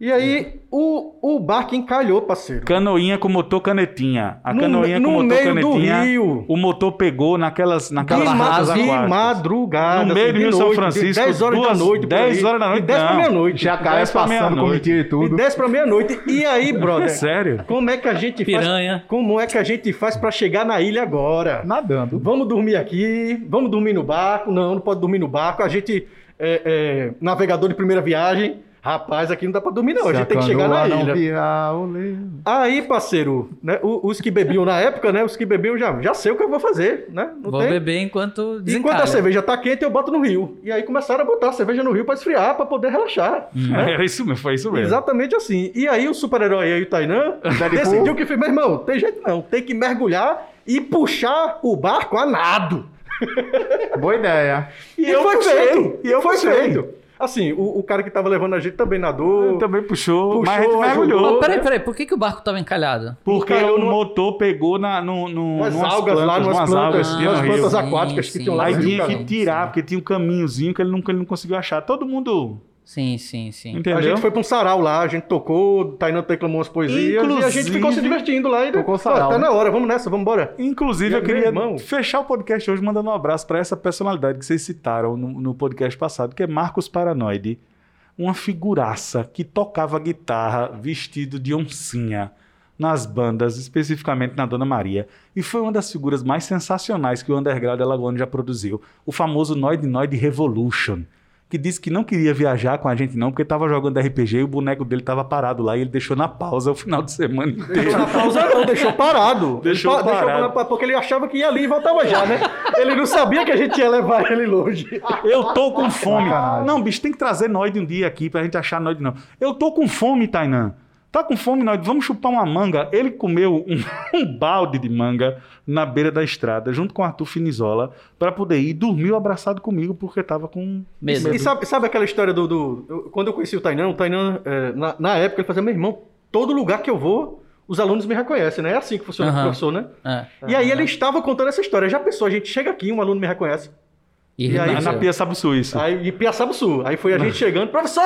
E aí o, o barco encalhou, parceiro. Canoinha com motor canetinha. A No- canoinha no com motor meio do canetinha. rio. O motor pegou naquelas, naquelas De, ma matas de aquáticas. madrugada, No meio assim, de Rio São noite, Francisco, de 10 horas duas- da noite. por 10 aí. horas da noite, De 10 pra não. meia-noite. Jacaré Dez pra passando com mentira e De tudo. 10 pra meia-noite. E aí, brother? Sério? Como é que a gente Piranha. faz? Como é que a gente faz pra chegar na ilha agora? Nadando. Vamos dormir aqui, vamos dormir no barco. Não, não pode dormir no barco. A gente é, é, navegador de primeira viagem. Rapaz, aqui não dá pra dormir não. A gente tem que chegar na ilha. virar. Aí, parceiro, né, os que bebiam na época, né? Os que bebiam já, já sei o que eu vou fazer, né? Não Vou tem. beber enquanto desencalha. Enquanto a cerveja tá quente, eu boto no rio. E aí começaram a botar a cerveja no rio pra esfriar, pra poder relaxar. né? Era isso mesmo, foi isso mesmo. Exatamente assim. E aí o super-herói aí, o Tainã, decidiu que fez, meu irmão, tem jeito não, tem que mergulhar e puxar o barco a nado. Boa ideia. E, eu foi feito. e eu foi feito. Assim, o, o cara que tava levando a gente também nadou. Também puxou, Puxou, mas a gente mergulhou. Pô, peraí, peraí, por que, que o barco tava encalhado? Porque Encalhou o numa- motor pegou na, no, no, Umas algas lá, plantas, numas umas plantas, algas que no rio. plantas Sim, aquáticas que sim. tinham lá Aí no tinha que tirar, porque tinha um caminhozinho que ele nunca ele não conseguiu achar. Todo mundo, Sim, sim, sim. entendeu? A gente foi pra um sarau lá, a gente tocou, o Tainã declamou umas poesias e a gente ficou se Inclusive- divertindo lá. E, Tocou sarau, Tá né? na hora, vamos nessa, vamos embora. Inclusive, eu queria irmão. fechar o podcast hoje mandando um abraço para essa personalidade que vocês citaram no, no podcast passado, que é Marcos Paranoide. Uma figuraça que tocava guitarra vestido de oncinha nas bandas, especificamente na Dona Maria. E foi uma das figuras mais sensacionais que o Underground Alagoano já produziu. O famoso Noid Noid Revolution. Que disse que não queria viajar com a gente, não, porque estava jogando RPG e o boneco dele estava parado lá e ele deixou na pausa o final de semana inteiro. Deixou na pausa não, deixou parado. Deixou Ele pa- parado. pa- porque ele achava que ia ali e voltava já, né? Ele não sabia que a gente ia levar ele longe. Eu tô com fome. Não, bicho, tem que trazer Noid um dia aqui pra gente achar Noid, não. Eu tô com fome, Tainan. Tá com fome, Noid? Vamos chupar uma manga. Ele comeu um, um balde de manga na beira da estrada, junto com o Arthur Finizola, pra poder ir. Dormiu abraçado comigo porque tava com Medo. E sabe, sabe aquela história do. do- eu- quando eu conheci o Tainan, o Tainan, é, na, na época, ele fazia, meu irmão, todo lugar que eu vou, os alunos me reconhecem, né? É assim que funciona o Aham. professor, né? É. E aí ele estava contando essa história. Já pensou, a gente chega aqui, um aluno me reconhece. E, E aí, na, renasceu. na Pia Sabe Suíço. Aí em Piaçaba Sul. Aí foi a gente chegando, professor!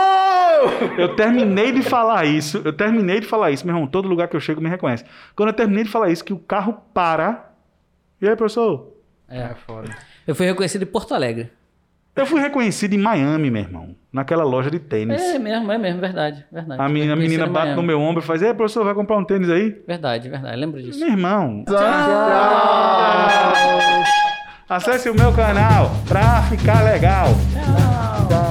Eu terminei de falar isso. Eu terminei de falar isso, meu irmão. Todo lugar que eu chego me reconhece. Quando eu terminei de falar isso, que o carro para. E aí, professor? É. Eu fui reconhecido em Porto Alegre. Eu fui reconhecido em Miami, meu irmão. Naquela loja de tênis. É mesmo, é mesmo, verdade. verdade. A menina, a menina bate Miami. no meu ombro e faz: Ei, professor, vai comprar um tênis aí? Verdade, verdade. Lembro disso. Meu irmão, Tchau. Acesse o meu canal pra ficar legal. Tchau.